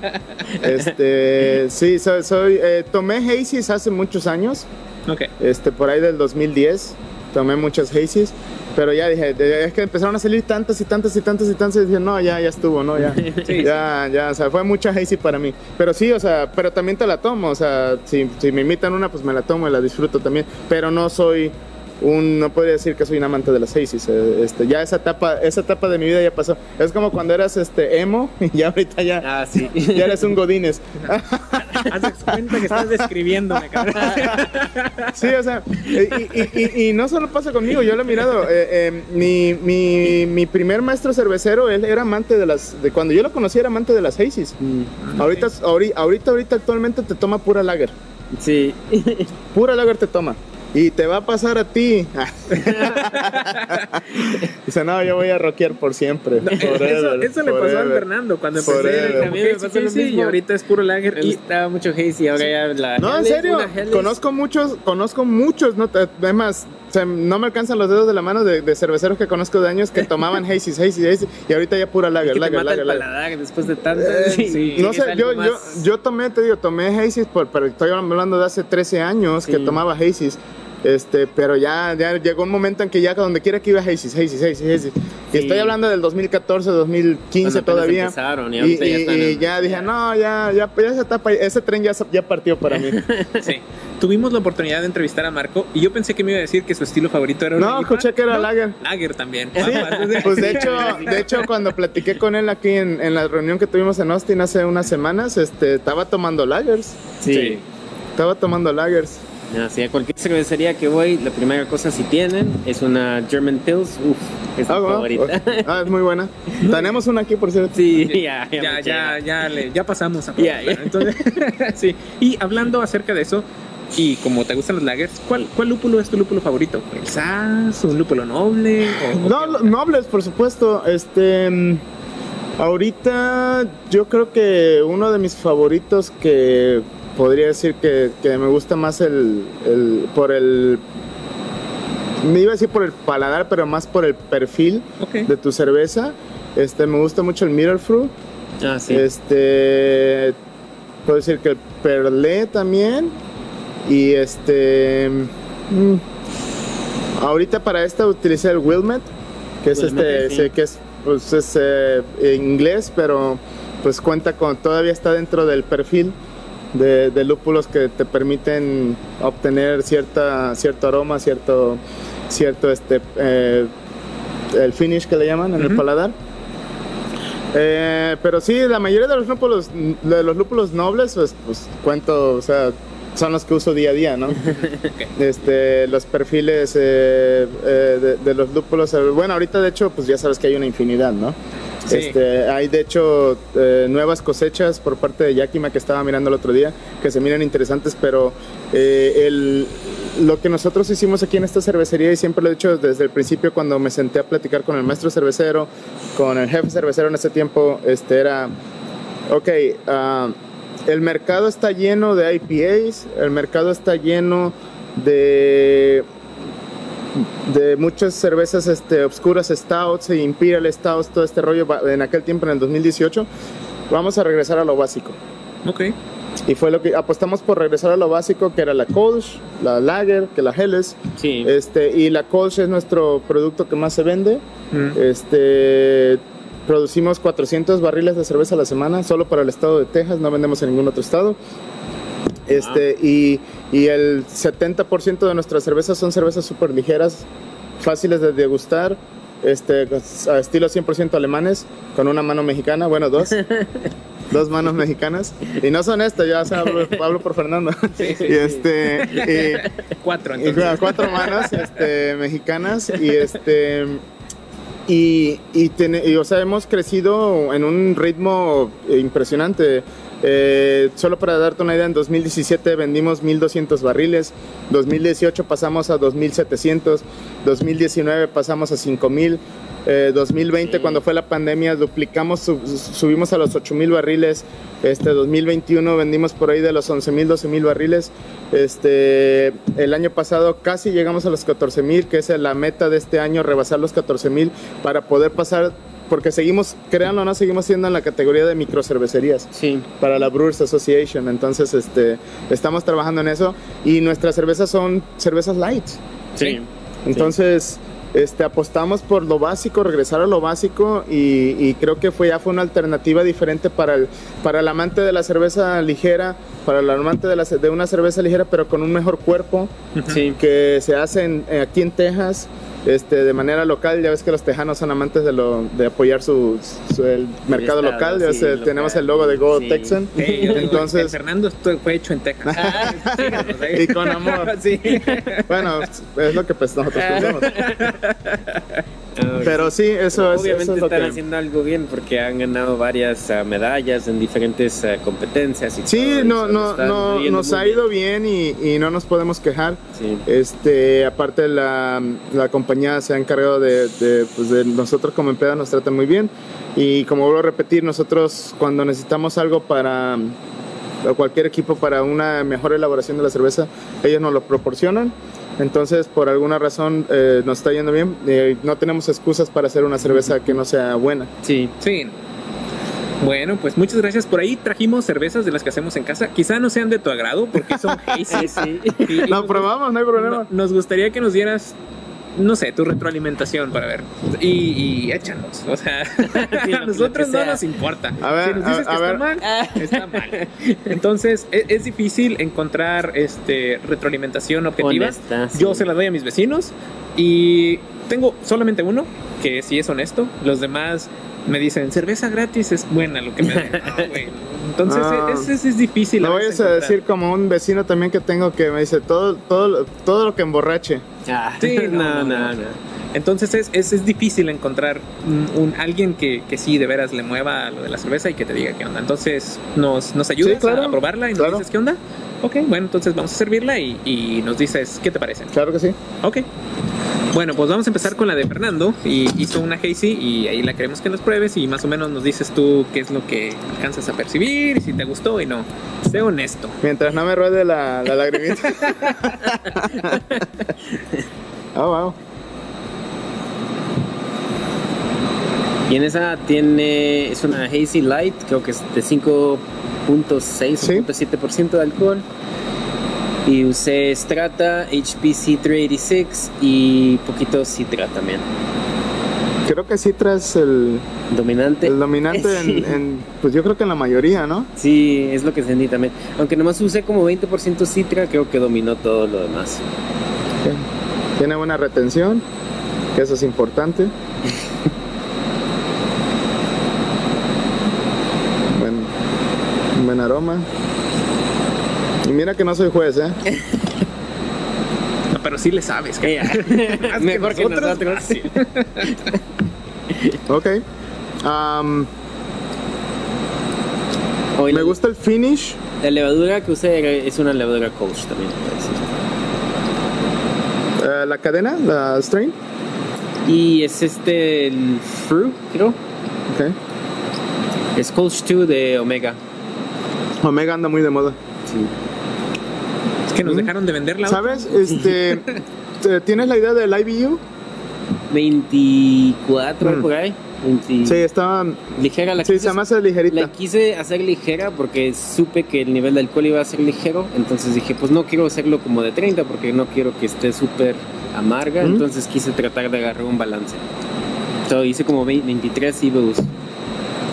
este, sí, soy, soy eh, tomé Hazy's hace muchos años, Ok. este, por ahí del 2010, tomé muchas Hazy's, pero ya dije, es que empezaron a salir tantas y tantas y tantas y tantas, y dije, no, ya, ya estuvo, no, ya, [LAUGHS] Sí, ya, ya, o sea, fue mucha Hazy para mí, pero sí, o sea, pero también te la tomo, o sea, si, si me invitan una, pues me la tomo y la disfruto también, pero no soy un, no podría decir que soy un amante de las Hazy's, eh, este, ya esa etapa, esa etapa de mi vida ya pasó, es como cuando eras, este, emo, [LAUGHS] y ya ahorita ya, Ah, sí. [LAUGHS] ya eres un godines. [LAUGHS] Haz cuenta que estás describiéndome, cabrón. Sí, o sea, y, y- y- y no solo pasa conmigo, yo lo he mirado. eh, eh, mi, mi, mi primer maestro cervecero, él era amante de las. De, cuando yo lo conocí, era amante de las Hazy's. Mm, Ahorita, ahorita, ahorita, ahorita, actualmente te toma pura lager. Sí. Pura lager te toma. Y te va a pasar a ti. [LAUGHS] Dice, no, yo voy a rockear por siempre. eso, forever, eso le pasó a forever". Fernando cuando empecé Forever. mí me Hazy pasó lo Hazy, y ahorita es puro lager. Y gustaba mucho Hazy, ahora ya la. No, en serio, conozco muchos, conozco muchos, no, te- además, o sea, no me alcanzan los dedos de la mano de, de cerveceros que conozco de años que tomaban Hazy's, Hazy's, Hazy's, y ahorita ya pura lager, que te lager, mata lager, el lager. paladar después de tanto. Eh, sí. No Es sé, yo, yo, más- yo tomé, te digo, tomé Hazy's, por, pero estoy hablando de hace 13 años que Sí. tomaba Hazy's. Este, pero ya, ya llegó un momento en que ya donde quiera que iba Hazy's, Hazy's, Hazy's, Hazy's. Y Sí. estoy hablando del 2014, 2015 Cuando apenas todavía. empezaron, y Y, ahorita ya y- y en- ya dije, no, ya, ya, ya esa etapa, ese tren ya, ya partió para mí. [LAUGHS] sí. Tuvimos la oportunidad de entrevistar a Marco y yo pensé que me iba a decir que su estilo favorito era No, escuché que era No, lager. Lager también. Sí, [LAUGHS] pues de hecho, de hecho cuando platiqué con él aquí en, en la reunión que tuvimos en Austin hace unas semanas, este, estaba tomando lagers, Sí. estaba tomando lagers. Así, a cualquier cervecería que voy, la primera cosa si tienen es una German Pils. Uf, es mi bueno, favorita. ah, es muy buena. [LAUGHS] Tenemos una aquí, por cierto. Sí, ya, ya, ya, ya, le- ya pasamos a Ya, ya. Entonces, [LAUGHS] sí. Y hablando acerca de eso, y como te gustan los lagers, ¿cuál, cuál lúpulo es tu lúpulo favorito? ¿El SAS? ¿Un lúpulo noble? ¿O- o No, nobles, por supuesto. Este, mm, ahorita yo creo que uno de mis favoritos que podría decir que, que me gusta más el, el- por el me iba a decir por el paladar, pero más por el perfil Ok. de tu cerveza. Este, me gusta mucho el Mirror Fruit. Ah, sí. Este, puedo decir que el Perlé también. Y este, mm, ahorita para esta utilicé el Wilmet, que es Wilmette, este, sí, que es, pues es eh, inglés, pero pues cuenta con, todavía está dentro del perfil de, de lúpulos que te permiten obtener cierta, cierto aroma, cierto, cierto este, eh, el finish que le llaman en el paladar. Eh, pero sí, la mayoría de los lúpulos, de los lúpulos nobles, pues, pues cuento, o sea, son los que uso día a día, ¿no? [LAUGHS] este, los perfiles eh, eh, de, de los lúpulos, bueno, ahorita de hecho, pues ya sabes que hay una infinidad, ¿no? Este, hay de hecho eh, nuevas cosechas por parte de Yakima que estaba mirando el otro día, que se miran interesantes, pero eh, el, lo que nosotros hicimos aquí en esta cervecería, y siempre lo he dicho desde el principio cuando me senté a platicar con el maestro cervecero, con el jefe cervecero en ese tiempo, este era, ok, ah, el mercado está lleno de IPAs, el mercado está lleno de de muchas cervezas este, obscuras, stouts, e imperial stouts, todo este rollo en aquel tiempo, en el 2018, vamos a regresar a lo básico. Ok. Y fue lo que apostamos por regresar a lo básico, que era la Kolsch, la Lager, que la Helles. Sí. Este, y la Kolsch es nuestro producto que más se vende. Mm. Este, producimos 400 barriles de cerveza a la semana, solo para el estado de Texas, no vendemos en ningún otro estado. Este, y, y el 70% de nuestras cervezas son cervezas súper ligeras, fáciles de degustar, este, a estilo 100% alemanes, con una mano mexicana, bueno, dos. [LAUGHS] dos manos mexicanas. Y no son estas, ya hablo, hablo por Fernando. [LAUGHS] Sí, sí, y este. y- Cuatro, y entonces. con cuatro manos este, mexicanas y este y, y, tiene- y, o sea hemos crecido en un ritmo impresionante Eh, solo para darte una idea en 2017 vendimos 1200 barriles 2018 pasamos a 2700 2019 pasamos a 5000 eh, 2020 Sí. cuando fue la pandemia duplicamos sub- subimos a los 8000 barriles este 2021 vendimos por ahí de los 11000 12000 barriles este el año pasado casi llegamos a los 14000 que es la meta de este año rebasar los 14000 para poder pasar porque seguimos créanlo o no seguimos siendo en la categoría de microcervecerías Sí. para la Brewers Association. Entonces, este, estamos trabajando en eso y nuestras cervezas son cervezas light. Sí. Entonces, este, apostamos por lo básico, regresar a lo básico y, y creo que fue ya fue una alternativa diferente para el, para el amante de la cerveza ligera, para el amante de, la, de una cerveza ligera, pero con un mejor cuerpo Sí. que se hace en- aquí en Texas. Este, de manera local, ya ves que los tejanos son amantes de, lo, de apoyar su, su- el mercado estado, local, ya sí, sé, local, tenemos el logo de Go sí. Texan. Sí, digo, el Entonces, Fernando fue hecho en Texas. [LAUGHS] Ahí. y con amor. [LAUGHS] Sí. Bueno, es lo que pues, nosotros pensamos. [LAUGHS] Pero sí, eso es, Obviamente eso es están que... haciendo algo bien porque han ganado varias ah, medallas en diferentes ah, competencias. Y todo, Sí, y no, se no, no, nos ha ido bien y, y no nos podemos quejar. bien. Este, aparte la, la compañía se ha encargado de, de, pues, de nosotros como empleados nos tratan muy bien y como vuelvo a repetir, nosotros cuando necesitamos algo para o cualquier equipo para una mejor elaboración de la cerveza, ellos nos lo proporcionan. Entonces, por alguna razón eh, nos está yendo bien. Eh, no tenemos excusas para hacer una cerveza que no sea buena. Sí. Sí. Bueno, pues muchas gracias. Por ahí trajimos cervezas de las que hacemos en casa. Quizá no sean de tu agrado porque son [LAUGHS] hazy. Sí. Y Lo probamos, no hay problema. no- nos gustaría que nos dieras, no sé, tu retroalimentación para ver. Y, y échanos. O sea, [LAUGHS] Sí, [LAUGHS] a nosotros no nos importa. A ver, si nos dices a- a que ver. está mal, está mal. Entonces, e- es, difícil encontrar este, retroalimentación objetiva. Honesta, sí. Yo se la doy a mis vecinos y tengo solamente uno que sí es honesto. Los demás me dicen, cerveza gratis es buena lo que me den. No, [LAUGHS] güey. Entonces, Ah. es, es- es difícil. Lo vayas a encontrar. decir como un vecino también que tengo que me dice todo, todo, todo lo que emborrache. Ah, Sí, no, no, no, no. Entonces es, es, es difícil encontrar un, un- alguien que, que sí de veras le mueva a lo de la cerveza y que te diga qué onda. Entonces nos, nos ayudas Sí, claro. a probarla y nos Claro. dices qué onda. Ok, bueno, entonces vamos a servirla y, y nos dices qué te parece. Claro que sí. Ok. Bueno, pues vamos a empezar con la de Fernando. Y hizo una hazy y ahí la queremos que nos pruebes y más o menos nos dices tú qué es lo que alcanzas a percibir y si te gustó y no. Sé honesto. Mientras no me ruede la, la lagrimita. [LAUGHS] [LAUGHS] oh, wow. Y en esa tiene, es una Hazy Light, creo que es de 5.6 Sí. 5.7% de alcohol. Y usé Strata, HPC 386 y poquito Citra también. Creo que Citra es el, Dominante. el dominante Sí. [LAUGHS] en, en, pues yo creo que en la mayoría, ¿no? Sí, es lo que sentí también. Aunque nomás usé como 20% Citra, creo que dominó todo lo demás. Tiene buena retención, que eso es importante. [LAUGHS] buen, un buen aroma. Y mira que no soy juez, ¿eh? [LAUGHS] No, pero sí le sabes. [LAUGHS] que- Mejor que nosotros. fácil. Ok. Am, Hoy me gusta el finish. La levadura que usé es una levadura coach también. parece. la cadena, la strain. Y es este, el Fruit, creo. Ok. Es Coach 2 de Omega. [LAUGHS] Omega anda muy de moda. Sí. Es que nos Mm. dejaron de vender la otra. ¿Sabes? Este, ¿te- [LAUGHS] ¿Tienes la idea del IBU? 24 Mm. por ahí. 20 Sí, estaba. Ligera la Sí, quise, se me hace ligerita. la quise hacer ligera porque supe que el nivel de alcohol iba a ser ligero. Entonces dije, pues no quiero hacerlo como de 30 porque no quiero que esté súper amarga. Mm. Entonces quise tratar de agarrar un balance. So, hice como 20 23 IBUs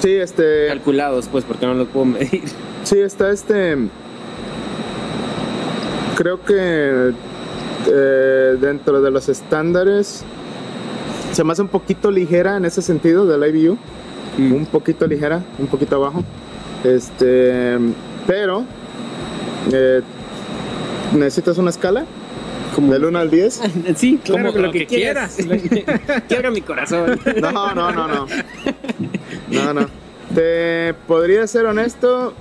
Sí, este. calculados, pues, porque no los puedo medir. Sí, está este. Creo que eh, dentro de los estándares se me hace un poquito ligera en ese sentido del IBU. Un poquito ligera, un poquito abajo. Este. Pero. eh, ¿Necesitas una escala? Como ¿Del 1 al 10? [LAUGHS] Sí, claro, Como lo lo que, que quieras. Quiebra [LAUGHS] mi corazón. No, no, no, no. No, no. Te podría ser honesto.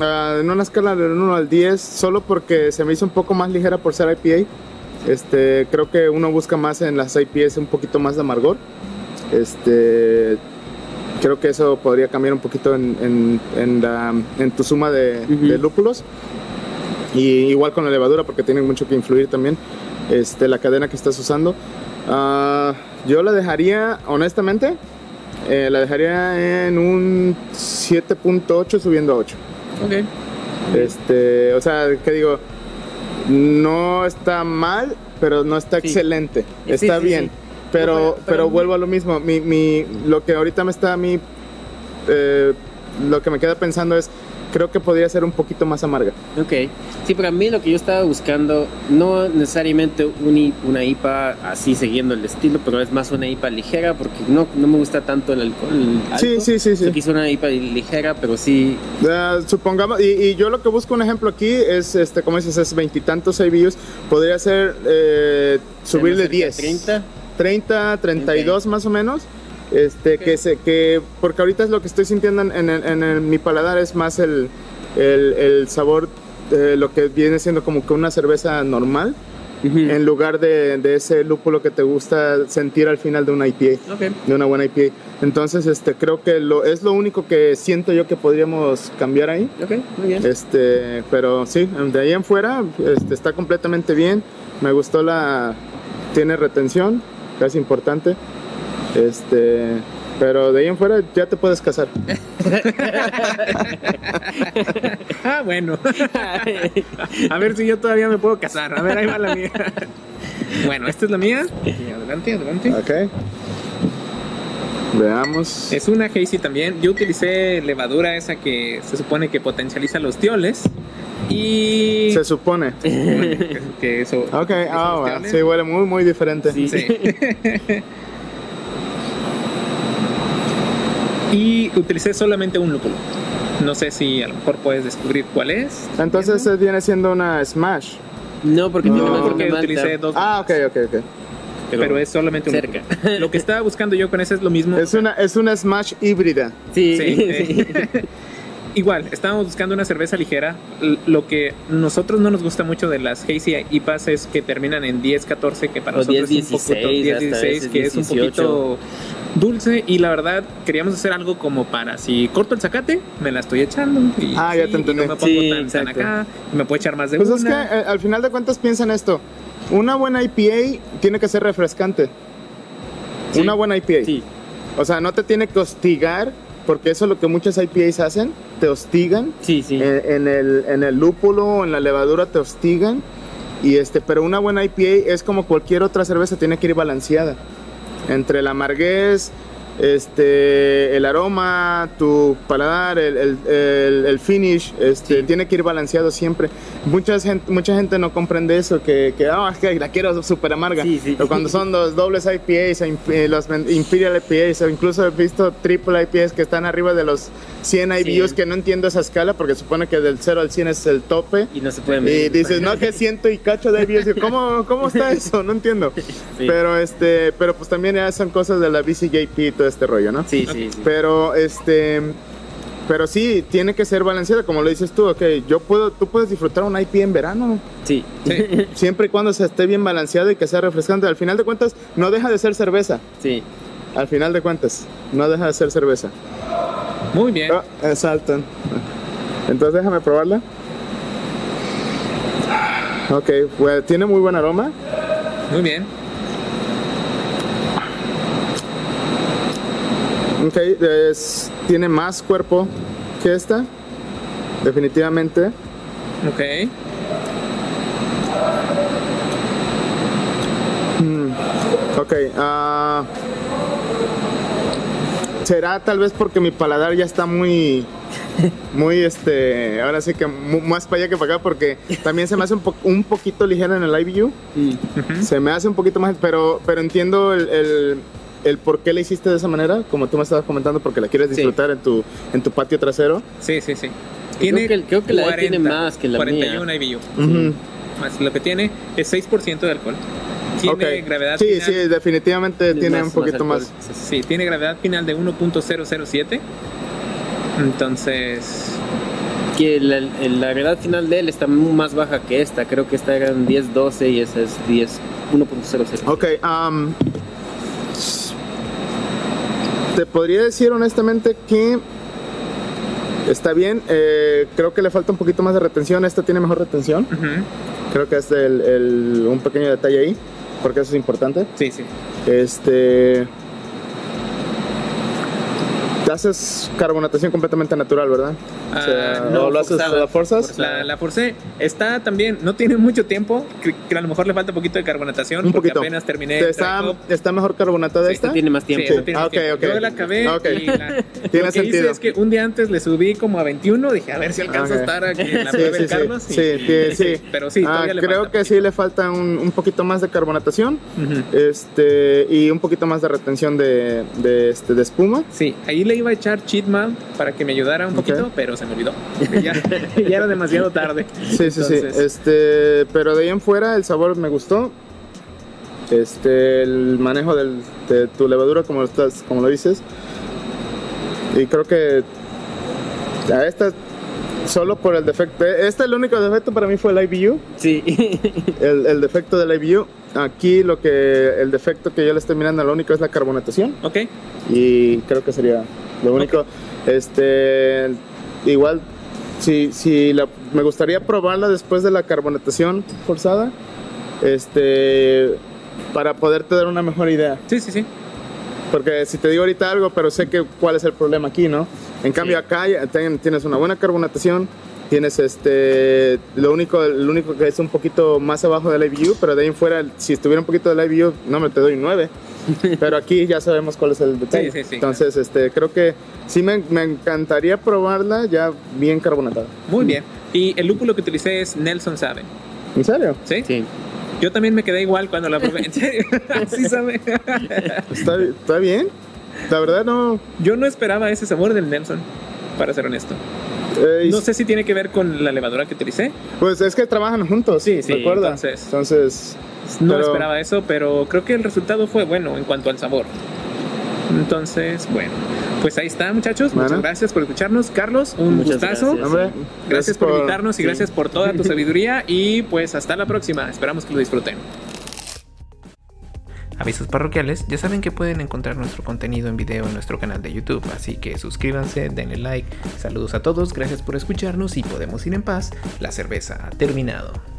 Ah, en una escala del 1 al 10, solo porque se me hizo un poco más ligera por ser IPA. Este, creo que uno busca más en las IPAs un poquito más de amargor. Este, creo que eso podría cambiar un poquito en, en, en la- en tu suma de, Ujú. de lúpulos. Y igual con la levadura, porque tiene mucho que influir también este, la cadena que estás usando. Ah, yo la dejaría, honestamente, eh, la dejaría en un 7.8 subiendo a 8. Ok. Este, o sea, que digo, no está mal, pero no está Sí. excelente. Está sí, bien. sí. Pero, Pero- pero, pero- vuelvo a lo mismo. Mi, mi, lo que ahorita me está a mí, eh, lo que me queda pensando es, creo que podría ser un poquito más amarga. Ok. Sí, para mí lo que yo estaba buscando, no necesariamente un I- una IPA así siguiendo el estilo, pero es más una IPA ligera porque no, no me gusta tanto el alcohol alto. Sí, sí, sí, sí. Quise una IPA ligera, pero sí. Ah, supongamos, y, y yo lo que busco un ejemplo aquí es, este, como dices, es veintitantos IBUs. Podría ser eh, subirle cerca de 10. 30. 30, 32 más o menos. Este, que se, que, porque ahorita es lo que estoy sintiendo en, en, en el- mi paladar es más el, el, el sabor de lo que viene siendo como que una cerveza normal, en lugar de, de ese lúpulo que te gusta sentir al final de una IPA, Ok. de una buena IPA. Entonces, este, creo que lo, es lo único que siento yo que podríamos cambiar ahí. Ok, muy bien. Este, pero sí, de ahí en fuera este, está completamente bien. Me gustó la. Tiene retención, casi importante. Este, pero de ahí en fuera ya te puedes casar. [LAUGHS] Ah, bueno. [LAUGHS] A ver si yo todavía me puedo casar. A ver, ahí va la mía. Bueno, esta es la mía. Adelante, adelante. Ok. Veamos. Es una Hazy también. Yo utilicé levadura esa que se supone que potencializa los tioles. Y. Se supone. que, que eso. Ok, ah, tioles. sí, huele muy, muy diferente. Sí. Sí. [LAUGHS] y utilicé solamente un lúpulo. No sé si a lo mejor puedes descubrir cuál es. Entonces eh, viene siendo una Smash. No, porque No, más porque utilicé dos. Ah, ok, ok, ok. pero, es solamente un cerca. lúpulo. [LAUGHS] Lo que estaba buscando yo con ese es lo mismo. Es una, es una Smash híbrida. Sí, Sí, [LAUGHS] sí. Igual, estábamos buscando una cerveza ligera. Lo que nosotros no nos gusta mucho de las Hazy IPAs es que terminan en 10, 14, que para O nosotros 10, es un poquito 16, 10, hasta 16, veces que es un 18. poquito dulce. Y la verdad, queríamos hacer algo como para si corto el zacate, me la estoy echando. Y, Ah, ya te y entendí. no me pongo Sí, tan, tan acá. y me puedo echar más de Pues es que una. eh, al final de cuentas piensan esto. Una buena IPA tiene que ser refrescante. Sí. Una buena IPA. Sí. O sea, no te tiene que hostigar, porque eso es lo que muchas IPAs hacen. Te hostigan. Sí, sí. En, en el, en el lúpulo, en la levadura te hostigan. Y este, pero una buena IPA es como cualquier otra cerveza, tiene que ir balanceada. Entre la amarguez, este, el aroma, tu paladar, el, el, el- el finish, este, Sí. tiene que ir balanceado siempre. Mucha gente, mucha gente no comprende eso, que, que, "Ah, es que la quiero súper amarga. Sí, sí. Pero cuando son los dobles IPAs, eh, los Imperial IPAs, o incluso he visto triple IPAs que están arriba de los 100 IBUs, que no entiendo esa escala, porque supone que del 0 al 100 es el tope. Y no se puede Y medir. dices, no, que siento y cacho de IBUs. ¿Cómo, ¿Cómo está eso? No entiendo. [LAUGHS] Pero este, pero pues también ya son cosas de la BCJP y todo este rollo, ¿no? Sí, sí, sí. Pero este pero sí, tiene que ser balanceada, como lo dices tú, ok, yo puedo, tú puedes disfrutar un IP en verano, Sí. Sí. [LAUGHS] siempre y cuando se esté bien balanceado y que sea refrescante. Al final de cuentas, no deja de ser cerveza. Sí. Al final de cuentas, no deja de ser cerveza. Muy bien. Ah, exacto. Entonces déjame probarla. Ok, pues tiene muy buen aroma. Muy bien. Ok, es- tiene más cuerpo que esta. Definitivamente. Ok. Mm, ok, ah, será tal vez porque mi paladar ya está muy, muy, este, ahora sí que mu- más para allá que para acá, porque también se me hace un, po- un poquito ligera en el IBU. Ujú. Se me hace un poquito más, pero, pero entiendo el, el, el por qué la hiciste de esa manera, como tú me estabas comentando, porque la quieres Sí. disfrutar en, tu, en tu patio trasero. Sí, sí, sí. Creo que- creo que la de tiene más que la 41 mía. IBU. Ujú. Más lo que tiene es 6% de alcohol. Tiene gravedad Sí, final. sí, definitivamente Sí, tiene más- un poquito más. Sí, tiene gravedad final de 1.007. Entonces, Que la, la gravedad final de él está más baja que esta. Creo que esta era en 10, 12 y esa es 10, 1.00. Ok, am, te podría decir honestamente que está bien. eh, creo que le falta un poquito más de retención. Esta tiene mejor retención. Creo que es el- el- un pequeño detalle ahí, porque eso es importante. sí, sí. Este. Haces carbonatación completamente natural, ¿verdad? O sea, Ah, no, ¿o lo haces forzada. a las fuerzas? La, la forcé. Está también, no tiene mucho tiempo. Que, que a lo mejor le falta un poquito de carbonatación. Un porque poquito. apenas terminé. ¿Te el ¿Está. ¿Está mejor carbonatada Sí, esta? Tiene más tiempo. Sí, eso tiene Ah, más ok, tiempo. ok. Yo la acabé Ok. y la, [LAUGHS] Tiene lo que hice sentido. es que un día antes le subí como a 21. Dije, a ver si alcanzo Ok. a estar aquí en la Sí, prueba sí, el Carlos. sí, y- sí, sí, [LAUGHS] sí. Pero sí, Ah, le creo falta que sí le falta un, un poquito más de carbonatación Ujú. este, y un poquito más de retención de, de, este, de espuma. Sí, ahí le iba a echar cheat mal para que me ayudara un poquito, pero se me olvidó. Ya, [LAUGHS] ya era demasiado tarde. Sí, sí, Este, pero de ahí en fuera el sabor me gustó. Este, el manejo del- de tu levadura, como lo, estás, como lo dices. Y creo que a esta, solo por el defecto. Este, el único defecto para mí fue el IBU. Sí. El, el defecto del IBU. Aquí lo que, el defecto que yo le estoy mirando, lo único es la carbonatación. Ok, y creo que sería lo único. Este, igual, si, si la, me gustaría probarla después de la carbonatación forzada, este, para poderte dar una mejor idea. sí, sí, sí. Porque si te digo ahorita algo, pero sé que cuál es el problema aquí, ¿no? En cambio Sí. acá tienes una buena carbonatación, tienes este, lo único, lo único que es un poquito más abajo del IBU, pero de ahí en fuera, si estuviera un poquito del IBU, no me te doy 9. [LAUGHS] Pero aquí ya sabemos cuál es el detalle. Sí, sí, sí, Entonces, este, creo que sí me, me encantaría probarla ya bien carbonatada. Muy bien. Y el lúpulo que utilicé es Nelson Sabe. ¿En serio? ¿Sí? Sí. Yo también me quedé igual cuando la probé. [LAUGHS] En serio, [LAUGHS] sí sabe. ¿Está, está bien? La verdad no... Yo no esperaba ese sabor del Nelson, para ser honesto. Eh, No sé si tiene que ver con la levadura que utilicé. Pues es que trabajan juntos, Sí, sí, ¿recuerda? entonces- entonces No Pero- esperaba eso, pero creo que el resultado fue bueno en cuanto al sabor. Entonces, bueno, pues ahí está, muchachos. Muchas gracias por escucharnos. Carlos, un Muchas gustazo. gracias. Hombre, Gracias por invitarnos y sí. gracias por toda tu [LAUGHS] sabiduría. Y pues hasta la próxima. Esperamos que lo disfruten. Avisos parroquiales, ya saben que pueden encontrar nuestro contenido en video en nuestro canal de YouTube, así que suscríbanse, denle like. Saludos a todos, gracias por escucharnos y podemos ir en paz. La cerveza ha terminado.